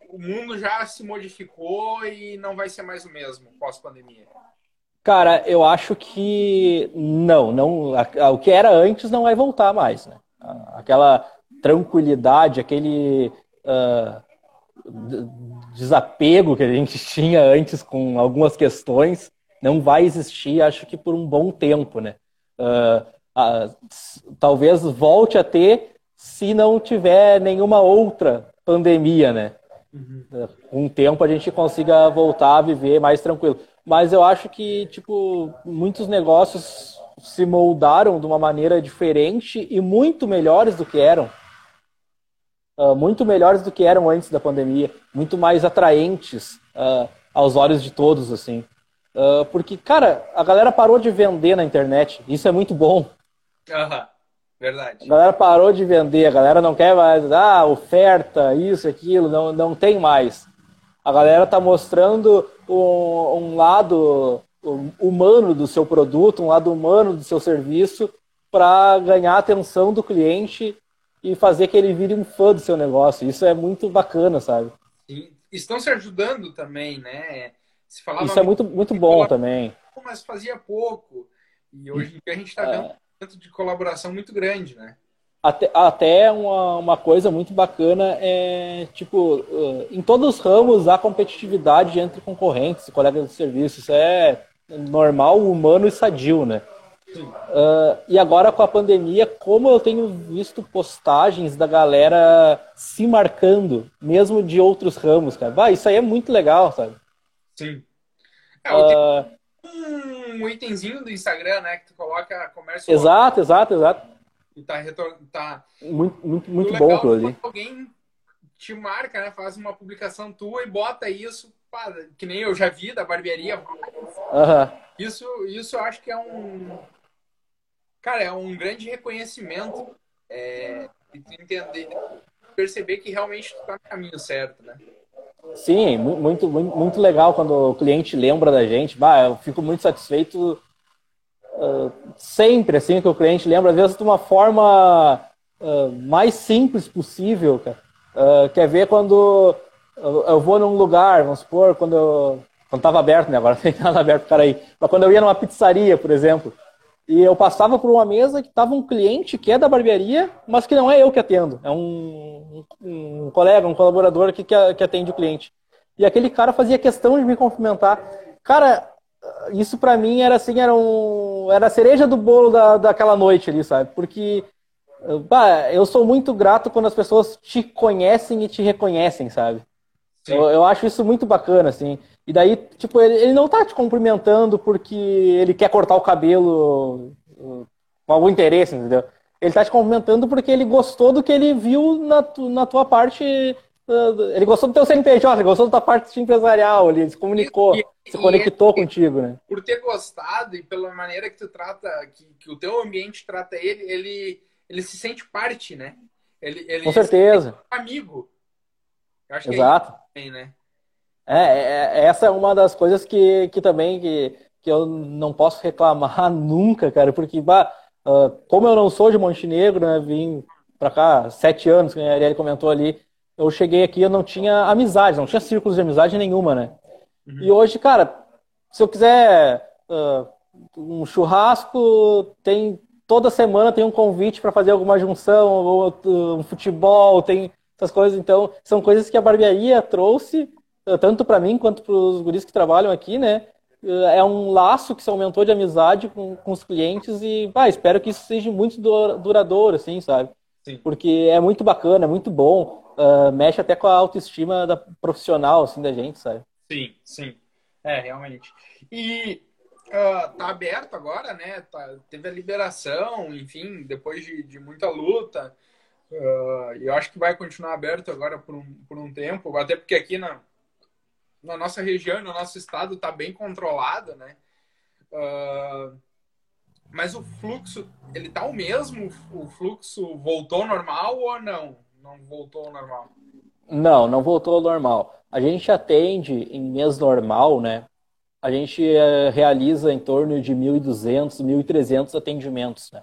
O mundo já se modificou e não vai ser mais o mesmo pós-pandemia? Cara, eu acho que não, não. O que era antes não vai voltar mais, né? Aquela tranquilidade, aquele uh, desapego que a gente tinha antes com algumas questões não vai existir, acho que por um bom tempo, né? Uh, uh, talvez volte a ter se não tiver nenhuma outra pandemia, né? Uhum. O tempo a gente consiga voltar a viver mais tranquilo. Mas eu acho que, tipo, muitos negócios se moldaram de uma maneira diferente e muito melhores do que eram. Uh, muito melhores do que eram antes da pandemia. Muito mais atraentes uh, aos olhos de todos, assim. Uh, porque, cara, a galera parou de vender na internet. Isso é muito bom. Aham. Verdade. A galera parou de vender, a galera não quer mais, ah, oferta, isso, aquilo, não, não tem mais. A galera está mostrando um, um, lado humano do seu produto, um lado humano do seu serviço, para ganhar a atenção do cliente e fazer que ele vire um fã do seu negócio. Isso é muito bacana, sabe? Sim. Estão se ajudando também, né? Se falava Isso é muito, muito bom também. Mas fazia pouco. E hoje em dia a gente está vendo é de colaboração muito grande, né? Até, até uma, uma coisa muito bacana é, tipo, em todos os ramos há competitividade entre concorrentes, colegas de serviço. Isso é normal, humano e sadio, né? Uh, e agora com a pandemia, como eu tenho visto postagens da galera se marcando, mesmo de outros ramos, cara. Bah, isso aí é muito legal, sabe? Sim. É, uh, um itemzinho do Instagram, né? Que tu coloca comércio. Exato, exato, exato. E tá, retor... tá... Muito, muito, muito bom aquilo ali. Alguém te marca, né? Faz uma publicação tua e bota isso, pá, que nem eu já vi da barbearia. Uhum. Isso, isso eu acho que é um. Cara, é um grande reconhecimento. É, entender, perceber que realmente tu tá no caminho certo, né? Sim, muito, muito, muito legal quando o cliente lembra da gente. Bah, eu fico muito satisfeito uh, sempre assim que o cliente lembra, às vezes de uma forma uh, mais simples possível. Uh, quer ver quando eu vou num lugar, vamos supor, quando eu, quando estava aberto, né? Agora tem nada aberto, cara aí. Mas quando eu ia numa pizzaria, por exemplo, e eu passava por uma mesa que estava um cliente que é da barbearia, mas que não é eu que atendo. É um, um, colega, um colaborador que, que atende o cliente. E aquele cara fazia questão de me cumprimentar. Cara, isso para mim era assim, era, um, era a cereja do bolo da, daquela noite ali, sabe? Porque bah, eu sou muito grato quando as pessoas te conhecem e te reconhecem, sabe? Eu, eu, acho isso muito bacana, assim. E daí, tipo, ele, ele não tá te cumprimentando porque ele quer cortar o cabelo uh, com algum interesse, entendeu? Ele tá te cumprimentando porque ele gostou do que ele viu na, tu, na tua parte ele gostou do teu CNPJ, ele gostou da tua parte empresarial, ele se comunicou, e, se conectou e, contigo, né? Por ter gostado e pela maneira que tu trata, que, que o teu ambiente trata ele, ele, ele se sente parte, né? Ele, ele Com certeza. Um amigo. Acho Exato. é também, né? É, é, é, essa é uma das coisas que, que também que, que eu não posso reclamar nunca, cara, porque bah, uh, como eu não sou de Montenegro, né, vim para cá sete anos, que a Ariel comentou ali, eu cheguei aqui eu não tinha amizade, não tinha círculos de amizade nenhuma, né? Uhum. E hoje, cara, se eu quiser uh, um churrasco, tem toda semana tem um convite para fazer alguma junção, ou um futebol, tem essas coisas. Então, são coisas que a barbearia trouxe, uh, tanto para mim quanto para os guris que trabalham aqui, né? Uh, é um laço que se aumentou de amizade com, com os clientes e ah, espero que isso seja muito duradouro, assim, sabe? Sim. Porque é muito bacana, é muito bom uh, mexe até com a autoestima da profissional, assim, da gente, sabe? Sim, sim. É, realmente. E uh, tá aberto agora, né? Tá, teve a liberação, enfim, depois de, de muita luta. Uh, eu acho que vai continuar aberto agora por um, por um tempo, até porque aqui na, na nossa região, no nosso estado, tá bem controlado, né? Uh, mas o fluxo, ele tá o mesmo? O fluxo voltou normal ou não? não voltou ao normal? Não, não voltou ao normal. A gente atende em mês normal, né? A gente é, realiza em torno de 1.200, 1.300 atendimentos, né?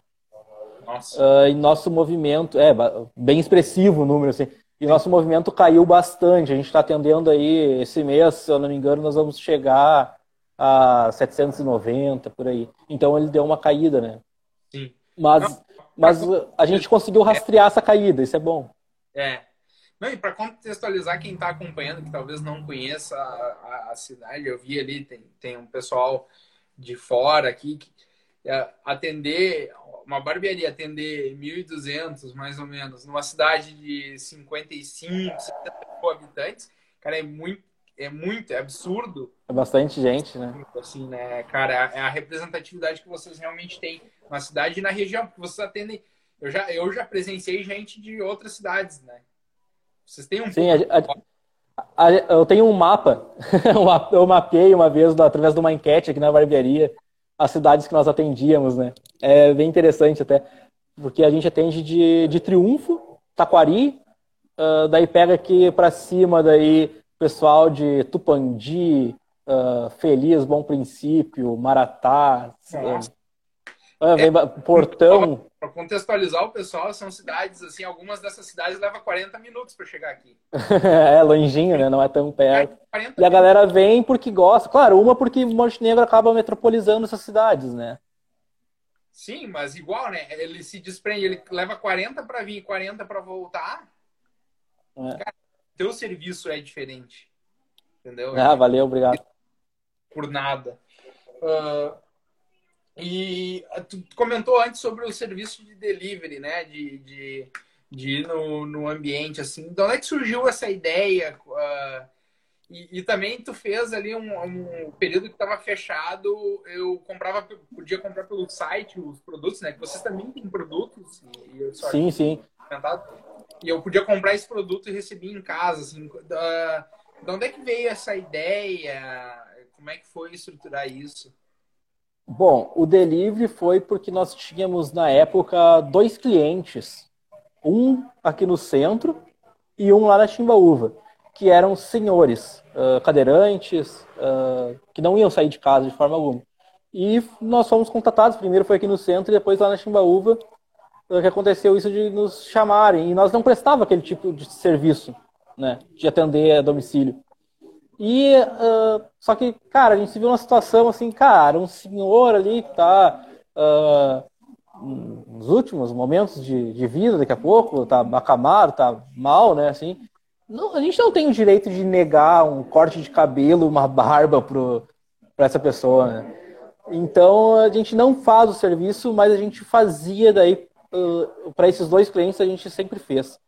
Uh, e nosso movimento, é bem expressivo o número, assim. E nosso movimento caiu bastante. A gente está atendendo aí, esse mês, se eu não me engano, nós vamos chegar a 790, por aí. Então ele deu uma caída, né? Sim. Mas, mas a gente conseguiu rastrear essa caída, isso é bom. É. Não, e para contextualizar quem está acompanhando, que talvez não conheça a, a, a, cidade, eu vi ali, tem, tem um pessoal de fora aqui que é, atender, uma barbearia atender 1.200 mais ou menos, numa cidade de 55, 70 mil habitantes, cara, é muito, é muito, é absurdo. É bastante gente, né? Assim, né, cara, é a representatividade que vocês realmente têm na cidade e na região, porque vocês atendem eu já, eu já presenciei gente de outras cidades, né? Vocês têm um. Sim, a, a, a, eu tenho um mapa. eu mapeei uma vez, através de uma enquete aqui na barbearia, as cidades que nós atendíamos, né? É bem interessante até. Porque a gente atende de, de Triunfo, Taquari, uh, daí pega aqui para cima, daí pessoal de Tupandi, uh, Feliz, Bom Princípio, Maratá, uh, vem, Portão para contextualizar o pessoal, são cidades, assim, algumas dessas cidades levam 40 minutos para chegar aqui. é, longinho, né? Não é tão perto. É, e a galera vem porque gosta. Claro, uma porque Montenegro acaba metropolizando essas cidades, né? Sim, mas igual, né? Ele se desprende, ele leva 40 para vir e 40 para voltar. É. Cara, teu serviço é diferente. Entendeu? Ah, valeu, obrigado. Por nada. Uh, e ah, tu comentou antes sobre o serviço de delivery, né? De, de, de ir no, no ambiente, assim. De onde é que surgiu essa ideia? Uh, e, e, também tu fez ali um, um período que estava fechado, eu comprava, podia comprar pelo site os produtos, né? Que vocês também têm produtos. Sim, sim. E eu podia comprar esse produto e receber em casa, assim. Uh, de onde é que veio essa ideia? Como é que foi estruturar isso? Bom, o delivery foi porque nós tínhamos na época dois clientes, um aqui no centro e um lá na Chimbaúva, que eram senhores, uh, cadeirantes, uh, que não iam sair de casa de forma alguma. E nós fomos contatados, primeiro foi aqui no centro e depois lá na Chimbaúva, uh, que aconteceu isso de nos chamarem. E nós não prestava aquele tipo de serviço, né, de atender a domicílio. E uh, só que, cara, a gente viu numa situação assim, cara, um senhor ali que tá uh, nos últimos momentos de, de, vida, daqui a pouco, tá acamado, tá mal, né? Assim, não, a gente não tem o direito de negar um corte de cabelo, uma barba para essa pessoa, né? Então a gente não faz o serviço, mas a gente fazia daí uh, para esses dois clientes a gente sempre fez.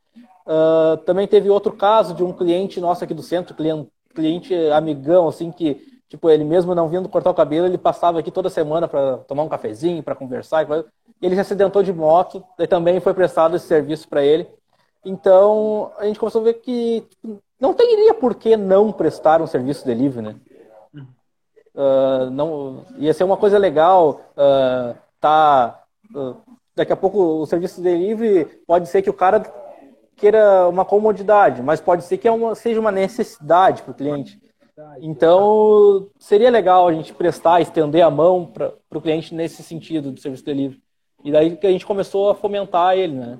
Uh, também teve outro caso de um cliente nosso aqui do centro, cliente cliente amigão, assim, que, tipo, ele mesmo não vindo cortar o cabelo, ele passava aqui toda semana para tomar um cafezinho, para conversar. Ele se acidentou de moto, e também foi prestado esse serviço para ele. Então, a gente começou a ver que tipo, não teria por que não prestar um serviço delivery, né? Uh, não, ia ser uma coisa legal, uh, tá, uh, daqui a pouco o serviço delivery pode ser que o cara queira uma comodidade, mas pode ser que é uma, seja uma necessidade para o cliente. Então, seria legal a gente prestar, estender a mão para o cliente nesse sentido do serviço delivery. E daí que a gente começou a fomentar ele, né?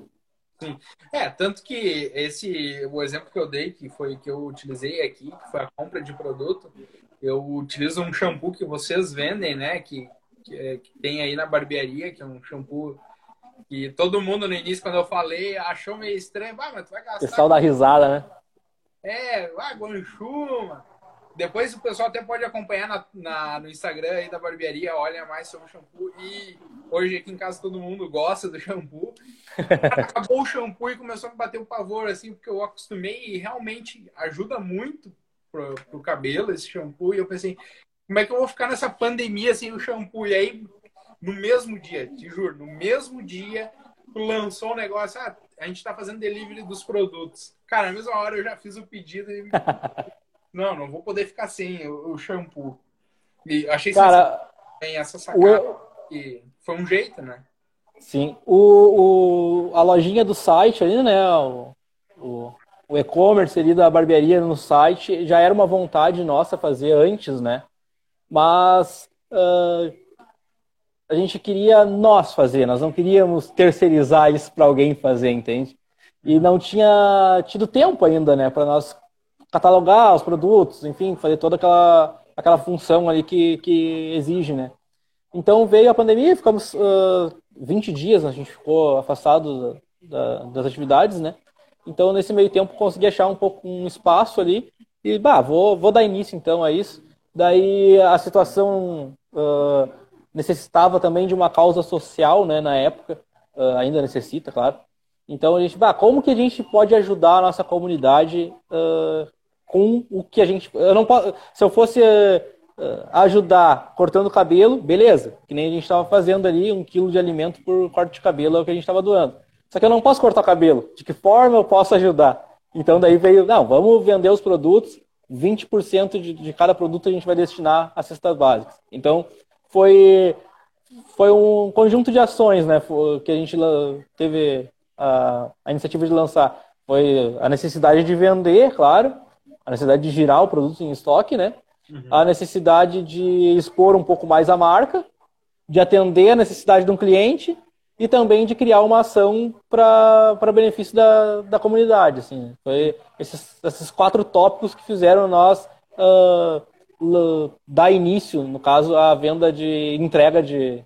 Sim. É, tanto que esse, o exemplo que eu dei, que foi que eu utilizei aqui, que foi a compra de produto, eu utilizo um shampoo que vocês vendem, né? Que, que, é, que tem aí na barbearia, que é um shampoo que todo mundo no início, quando eu falei, achou meio estranho. Ah, mas tu vai gastar. O pessoal da risada, né? É, ah, guanchuma. Depois o pessoal até pode acompanhar na, na, no Instagram aí da barbearia, olha mais sobre o shampoo. E hoje aqui em casa todo mundo gosta do shampoo. Acabou o shampoo e começou a me bater o pavor, assim, porque eu acostumei e realmente ajuda muito pro, pro cabelo esse shampoo. E eu pensei, como é que eu vou ficar nessa pandemia sem o shampoo? E aí, no mesmo dia, te juro, no mesmo dia, lançou o um negócio, ah, a gente tá fazendo delivery dos produtos. Cara, na mesma hora eu já fiz o pedido e não, não vou poder ficar sem o, o shampoo. E achei Cara, tem essa sacada. O... foi um jeito, né? Sim. O, o, a lojinha do site ali, né? O, o, o e-commerce ali da barbearia no site já era uma vontade nossa fazer antes, né? Mas uh, a gente queria nós fazer, nós não queríamos terceirizar isso para alguém fazer, entende? E não tinha tido tempo ainda, né, para nós catalogar os produtos, enfim, fazer toda aquela, aquela função ali que, que exige, né? Então veio a pandemia, ficamos uh, 20 dias, a gente ficou afastado da, das atividades, né? Então nesse meio tempo consegui achar um pouco um espaço ali e, bah, vou, vou dar início então a isso. Daí a situação uh, necessitava também de uma causa social, né, na época, uh, ainda necessita, claro. Então a gente, bah, como que a gente pode ajudar a nossa comunidade uh, com o que a gente. Eu não posso, se eu fosse uh, ajudar cortando cabelo, beleza. Que nem a gente estava fazendo ali, um quilo de alimento por corte de cabelo é o que a gente estava doando. Só que eu não posso cortar cabelo. De que forma eu posso ajudar? Então daí veio, não, vamos vender os produtos, 20% de, de cada produto a gente vai destinar a cestas básicas. Então foi foi um conjunto de ações, né, que a gente teve a, a iniciativa de lançar. Foi a necessidade de vender, claro, a necessidade de girar o produto em estoque, né? Uhum. A necessidade de expor um pouco mais a marca, de atender a necessidade de um cliente e também de criar uma ação para benefício da, da comunidade. Assim. Foi esses, esses quatro tópicos que fizeram nós uh, dar início, no caso, à venda de entrega de,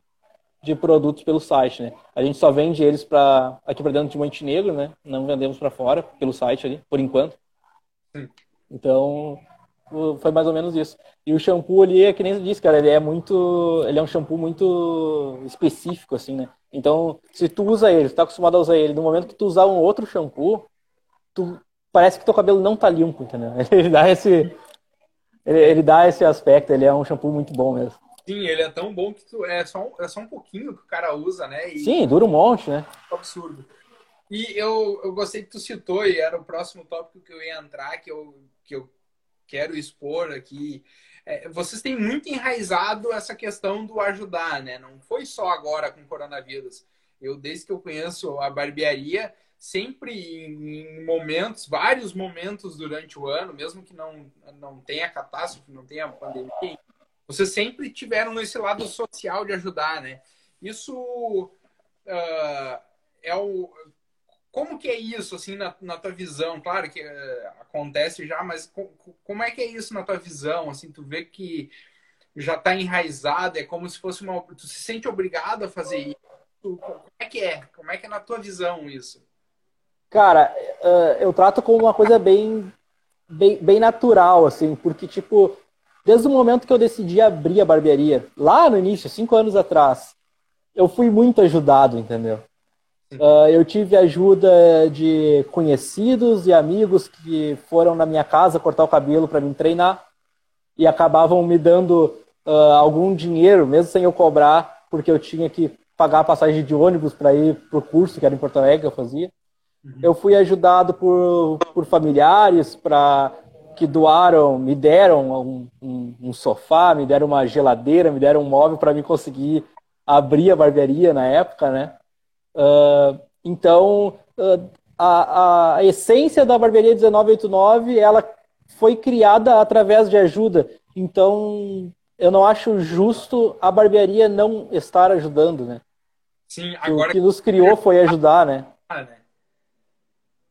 de produtos pelo site. Né? A gente só vende eles pra, aqui para dentro de Montenegro, né? não vendemos para fora pelo site ali, por enquanto. Sim. Então, foi mais ou menos isso. E o shampoo ali, é que nem você disse, cara, ele é muito. Ele é um shampoo muito específico, assim, né? Então, se tu usa ele, tu tá acostumado a usar ele, no momento que tu usar um outro shampoo, tu parece que teu cabelo não tá limpo, entendeu? Ele dá esse. Ele, ele dá esse aspecto, ele é um shampoo muito bom mesmo. Sim, ele é tão bom que tu, é, só, é só um pouquinho que o cara usa, né? E... Sim, dura um monte, né? Absurdo. E eu, eu gostei que tu citou, e era o próximo tópico que eu ia entrar, que eu que eu quero expor aqui. É, vocês têm muito enraizado essa questão do ajudar, né? Não foi só agora com o coronavírus. Eu, desde que eu conheço a barbearia, sempre em momentos, vários momentos durante o ano, mesmo que não, não tenha catástrofe, não tenha pandemia, vocês sempre tiveram esse lado social de ajudar, né? Isso uh, é o como que é isso, assim, na, na tua visão? Claro que uh, acontece já, mas co como é que é isso na tua visão? Assim, tu vê que já está enraizado, é como se fosse uma... Tu se sente obrigado a fazer isso? Como é que é? Como é que é na tua visão isso? Cara, uh, eu trato como uma coisa bem, bem, bem natural, assim, porque, tipo, desde o momento que eu decidi abrir a barbearia, lá no início, cinco anos atrás, eu fui muito ajudado, entendeu? Uh, eu tive ajuda de conhecidos e amigos que foram na minha casa cortar o cabelo para me treinar e acabavam me dando uh, algum dinheiro, mesmo sem eu cobrar, porque eu tinha que pagar a passagem de ônibus para ir para o curso que era em Porto Alegre, eu fazia. Uhum. Eu fui ajudado por, por familiares para que doaram, me deram um, um, um, sofá, me deram uma geladeira, me deram um móvel para me conseguir abrir a barbearia na época, né? Uh, então, uh, a, a essência da barbearia 1989, ela foi criada através de ajuda. Então, eu não acho justo a barbearia não estar ajudando, né? Sim, agora... O que nos criou foi ajudar, né? Ah, né?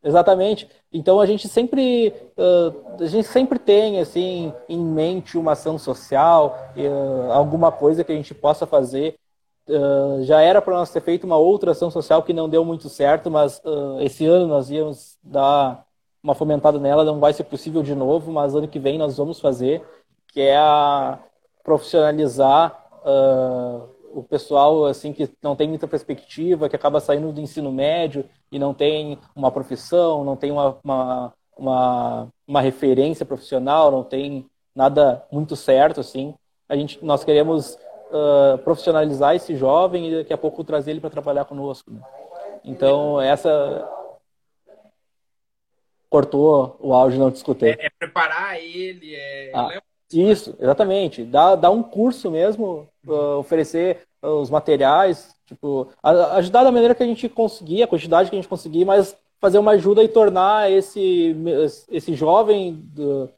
Exatamente. Então a gente sempre uh, a gente sempre tem assim em mente uma ação social, uh, alguma coisa que a gente possa fazer. Uh, já era para nós ter feito uma outra ação social que não deu muito certo, mas esse ano nós íamos dar uma fomentada nela, não vai ser possível de novo, mas ano que vem nós vamos fazer, que é a profissionalizar o pessoal assim que não tem muita perspectiva, que acaba saindo do ensino médio e não tem uma profissão, não tem uma, uma, uma, uma referência profissional, não tem nada muito certo assim. A gente, nós queremos uh, profissionalizar esse jovem e daqui a pouco trazer ele para trabalhar conosco. Né? Então essa cortou o áudio, não discutei. É, é preparar ele, é... Ah, isso, exatamente. Dá, dá um curso mesmo, uh, oferecer os materiais, tipo, ajudar da maneira que a gente conseguir, a quantidade que a gente conseguir, mas fazer uma ajuda e tornar esse, esse jovem do,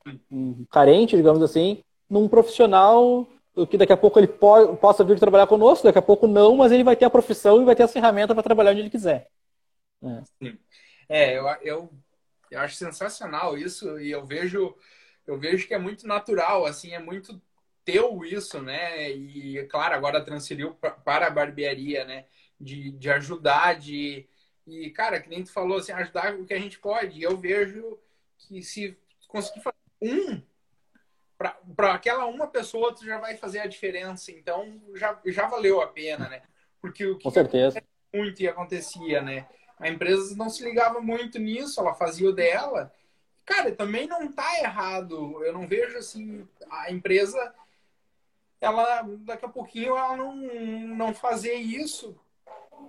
carente, digamos assim, num profissional que daqui a pouco ele po possa vir trabalhar conosco, daqui a pouco não, mas ele vai ter a profissão e vai ter as ferramentas para trabalhar onde ele quiser. É, Sim. é eu, eu, eu acho sensacional isso e eu vejo eu vejo que é muito natural, assim, é muito teu isso, né? E, claro, agora transferiu para a barbearia, né? De, de ajudar, de... E, cara, que nem tu falou, assim, ajudar o que a gente pode. E eu vejo que se conseguir fazer um, para aquela uma pessoa, tu já vai fazer a diferença. Então, já, já valeu a pena, né? Porque o que Com certeza. muito e acontecia, né? A empresa não se ligava muito nisso, ela fazia o dela. Cara, também não tá errado. Eu não vejo, assim, a empresa ela daqui a pouquinho ela não, não fazer isso.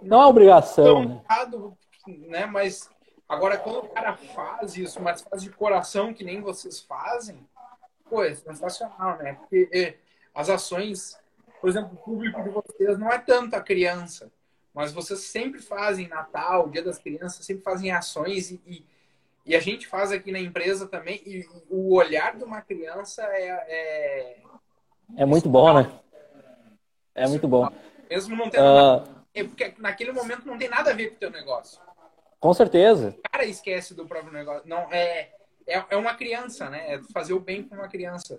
Não é obrigação. Né? Errado, né? Mas agora quando o cara faz isso, mas faz de coração que nem vocês fazem, pô, é sensacional, né? Porque é, as ações, por exemplo, o público de vocês não é tanto a criança, mas vocês sempre fazem Natal, Dia das Crianças, sempre fazem ações e, e, e a gente faz aqui na empresa também. E o olhar de uma criança é, é é muito bom, né? É muito bom. Mesmo não tendo uh... É porque naquele momento não tem nada a ver com o teu negócio. Com certeza. O cara esquece do próprio negócio. Não, é, é, é uma criança, né? É fazer o bem com uma criança.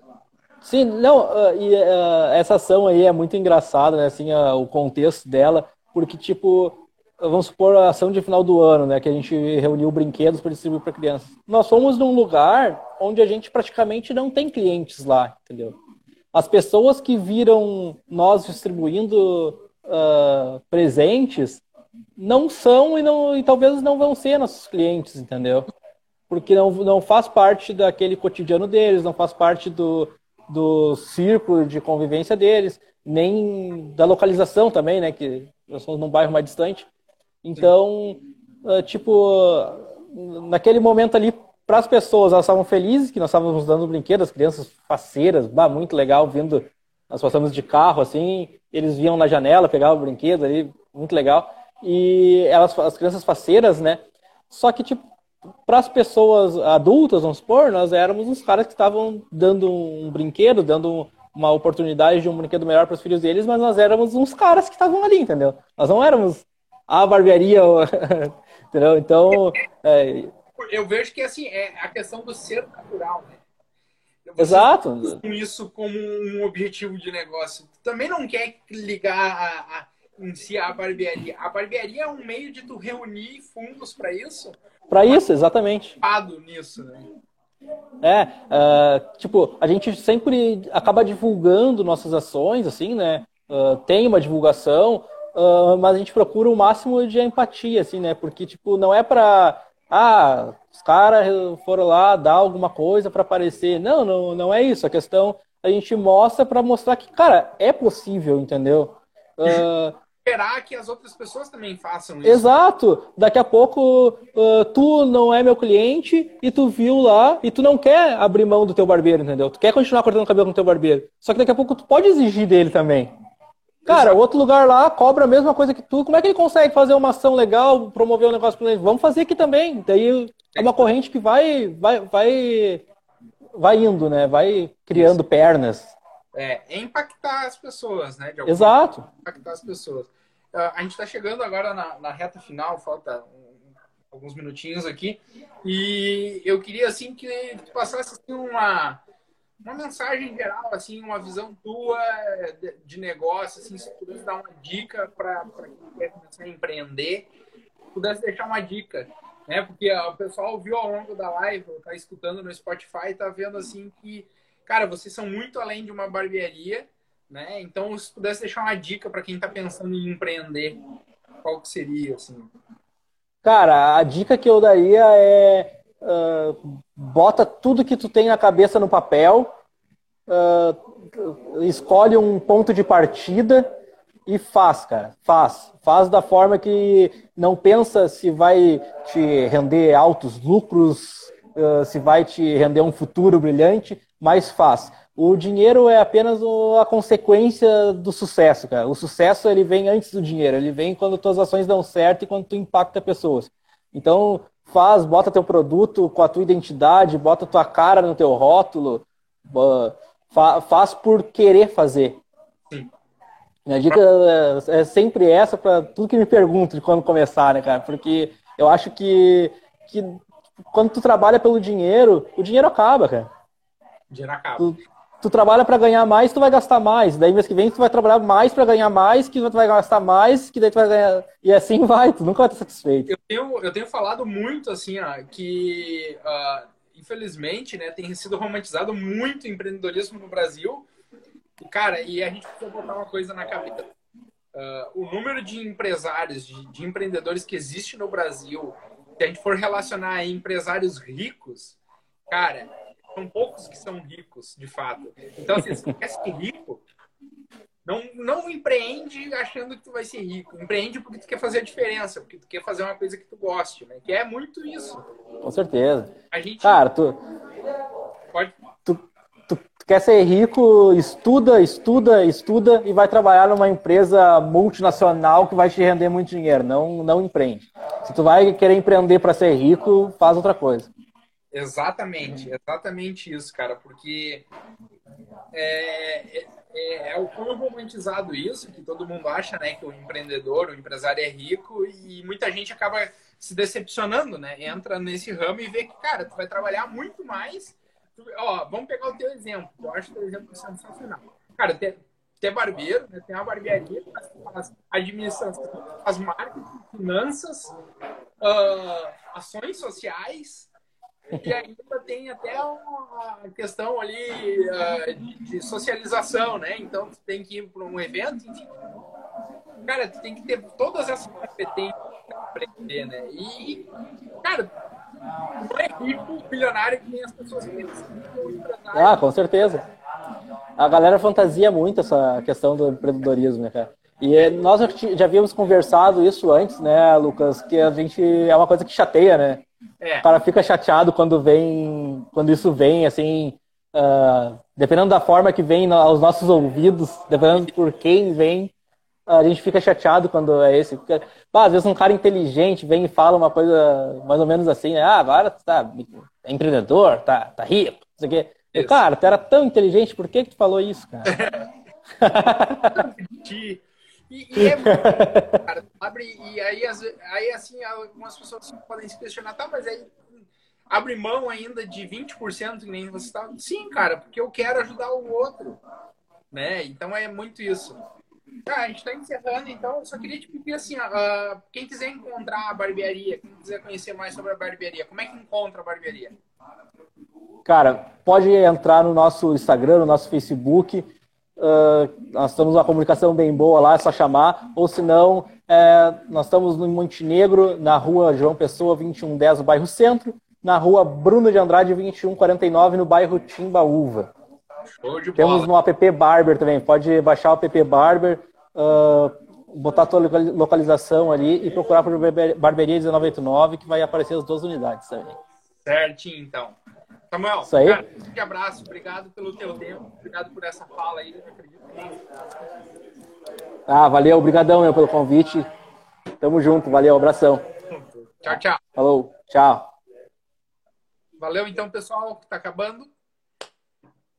Sim, não, uh, e uh, essa ação aí é muito engraçada, né? Assim, uh, o contexto dela, porque, tipo, vamos supor a ação de final do ano, né? Que a gente reuniu brinquedos para distribuir para crianças. Nós fomos num lugar onde a gente praticamente não tem clientes lá, entendeu? As pessoas que viram nós distribuindo uh, presentes não são e, não, e talvez não vão ser nossos clientes, entendeu? Porque não, não faz parte daquele cotidiano deles, não faz parte do, do círculo de convivência deles, nem da localização também, né? Que nós somos num bairro mais distante. Então, uh, tipo, naquele momento ali, para as pessoas, elas estavam felizes que nós estávamos dando brinquedos, as crianças faceiras, bah, muito legal, vindo, nós passamos de carro, assim, eles viam na janela, pegavam o brinquedo ali, muito legal. E elas, as crianças faceiras, né? Só que, tipo, para as pessoas adultas, vamos supor, nós éramos os caras que estavam dando um brinquedo, dando uma oportunidade de um brinquedo melhor para os filhos deles, mas nós éramos uns caras que estavam ali, entendeu? Nós não éramos a barbearia, entendeu? Então, é, eu vejo que assim, é a questão do ser natural, né? Você Exato. Com isso como um objetivo de negócio. também não quer ligar a, a, em si a barbearia. A barbearia é um meio de tu reunir fundos para isso. Para isso, exatamente. nisso, né? É, uh, tipo, a gente sempre acaba divulgando nossas ações, assim, né? Uh, tem uma divulgação, uh, mas a gente procura o máximo de empatia, assim, né? Porque, tipo, não é para ah, os caras foram lá dar alguma coisa para aparecer. Não, não, não é isso. A questão a gente mostra para mostrar que, cara, é possível, entendeu? Uh, esperar que as outras pessoas também façam isso. Exato. Daqui a pouco uh, tu não é meu cliente e tu viu lá e tu não quer abrir mão do teu barbeiro, entendeu? Tu quer continuar cortando cabelo com o teu barbeiro. Só que daqui a pouco tu pode exigir dele também. Cara, outro lugar lá cobra a mesma coisa que tu. Como é que ele consegue fazer uma ação legal, promover um negócio ele? Vamos fazer aqui também. Daí é uma corrente que vai, vai, vai, vai indo, né? Vai criando pernas. É, é impactar as pessoas, né? Exato. Forma, impactar as pessoas. Uh, a gente está chegando agora na, na, reta final, falta um, alguns minutinhos aqui, e eu queria assim que tu passasse assim, uma uma mensagem geral, assim, uma visão tua de, negócio, assim, se pudesse dar uma dica para quem quer começar a empreender, pudesse deixar uma dica, né? Porque o pessoal viu ao longo da live, tá escutando no Spotify, tá vendo assim que cara, vocês são muito além de uma barbearia, né? Então, se pudesse deixar uma dica para quem está pensando em empreender, qual que seria, assim? Cara, a dica que eu daria é uh, bota tudo que tu tem na cabeça no papel, uh, escolhe um ponto de partida e faz, cara. Faz. Faz da forma que não pensa se vai te render altos lucros, uh, se vai te render um futuro brilhante mais faz. O dinheiro é apenas a consequência do sucesso, cara. O sucesso ele vem antes do dinheiro, ele vem quando tuas ações dão certo e quando tu impacta pessoas. Então, faz, bota teu produto com a tua identidade, bota tua cara no teu rótulo, faz por querer fazer. Sim. Minha dica é, é sempre essa para tudo que me pergunto de quando começar, né, cara? Porque eu acho que, que quando tu trabalha pelo dinheiro, o dinheiro acaba, cara. Dinheiro acaba. Tu, tu trabalha para ganhar mais, tu vai gastar mais. Daí mês que vem tu vai trabalhar mais para ganhar mais, que tu vai gastar mais, que daí tu vai ganhar. E assim vai, tu nunca vai estar satisfeito. Eu tenho, eu tenho falado muito assim, ó, que uh, infelizmente, né, tem sido romantizado muito empreendedorismo no Brasil. Cara, e a gente precisa botar uma coisa na cabeça. Uh, o número de empresários, de, de empreendedores que existe no Brasil, se a gente for relacionar a empresários ricos, cara, são poucos que são ricos, de fato. Então, assim, se tu quer ser rico, não, não empreende achando que tu vai ser rico. Empreende porque tu quer fazer a diferença, porque tu quer fazer uma coisa que tu goste, né? Que é muito isso. Com certeza. A gente... Cara, tu... Pode... Tu, tu, tu quer ser rico, estuda, estuda, estuda e vai trabalhar numa empresa multinacional que vai te render muito dinheiro. Não, não empreende. Se tu vai querer empreender para ser rico, faz outra coisa. Exatamente, exatamente isso, cara, porque é, é, é, é o quão romantizado isso, que todo mundo acha, né, que o empreendedor, o empresário é rico e muita gente acaba se decepcionando, né? Entra nesse ramo e vê que, cara, tu vai trabalhar muito mais. Tu, ó, vamos pegar o teu exemplo, eu acho o teu exemplo sensacional. Cara, ter, ter barbeiro, né, tem uma barbearia, faz administração, faz marketing, finanças, uh, ações sociais, e ainda tem até uma questão ali uh, de, socialização, né? Então, tu tem que ir para um evento, enfim. Cara, tu tem que ter todas essas competências para aprender, né? E, cara, não é rico, bilionário que nem as pessoas pensam. Ah, com certeza. A galera fantasia muito essa questão do empreendedorismo, né, cara? E nós já havíamos conversado isso antes, né, Lucas? Que a gente é uma coisa que chateia, né? É. O cara fica chateado quando vem, quando isso vem, assim, uh, dependendo da forma que vem aos nossos ouvidos, dependendo por quem vem, a gente fica chateado quando é esse. Porque, ah, às vezes um cara inteligente vem e fala uma coisa mais ou menos assim, né? Ah, agora tu tá é empreendedor, tá, tá rico, não sei o quê. Cara, tu era tão inteligente, por que que tu falou isso, cara? E, e é cara, abre, e aí, aí assim, algumas pessoas podem se questionar, tá, mas aí abre mão ainda de 20%, que nem você está. Sim, cara, porque eu quero ajudar o outro. Né? Então é muito isso. Tá, a gente está encerrando, então eu só queria te pedir assim, uh, quem quiser encontrar a barbearia, quem quiser conhecer mais sobre a barbearia, como é que encontra a barbearia? Cara, pode entrar no nosso Instagram, no nosso Facebook, Uh, nós estamos uma comunicação bem boa lá, é só chamar. Ou se não, é, nós estamos no Montenegro, na rua João Pessoa 2110, no bairro Centro, na rua Bruno de Andrade 2149, no bairro Timbaúva. Temos no app Barber também, pode baixar o app Barber. Uh, botar a tua localização ali e procurar por Barbearia 1989, que vai aparecer as duas unidades também. Certinho, então. Samuel, Isso aí? Cara, um abraço, obrigado pelo teu tempo, obrigado por essa fala aí, Ah, valeu, obrigadão meu, pelo convite. Tamo junto, valeu, abração. Tchau, tchau. Falou, tchau. Valeu então, pessoal, que tá acabando.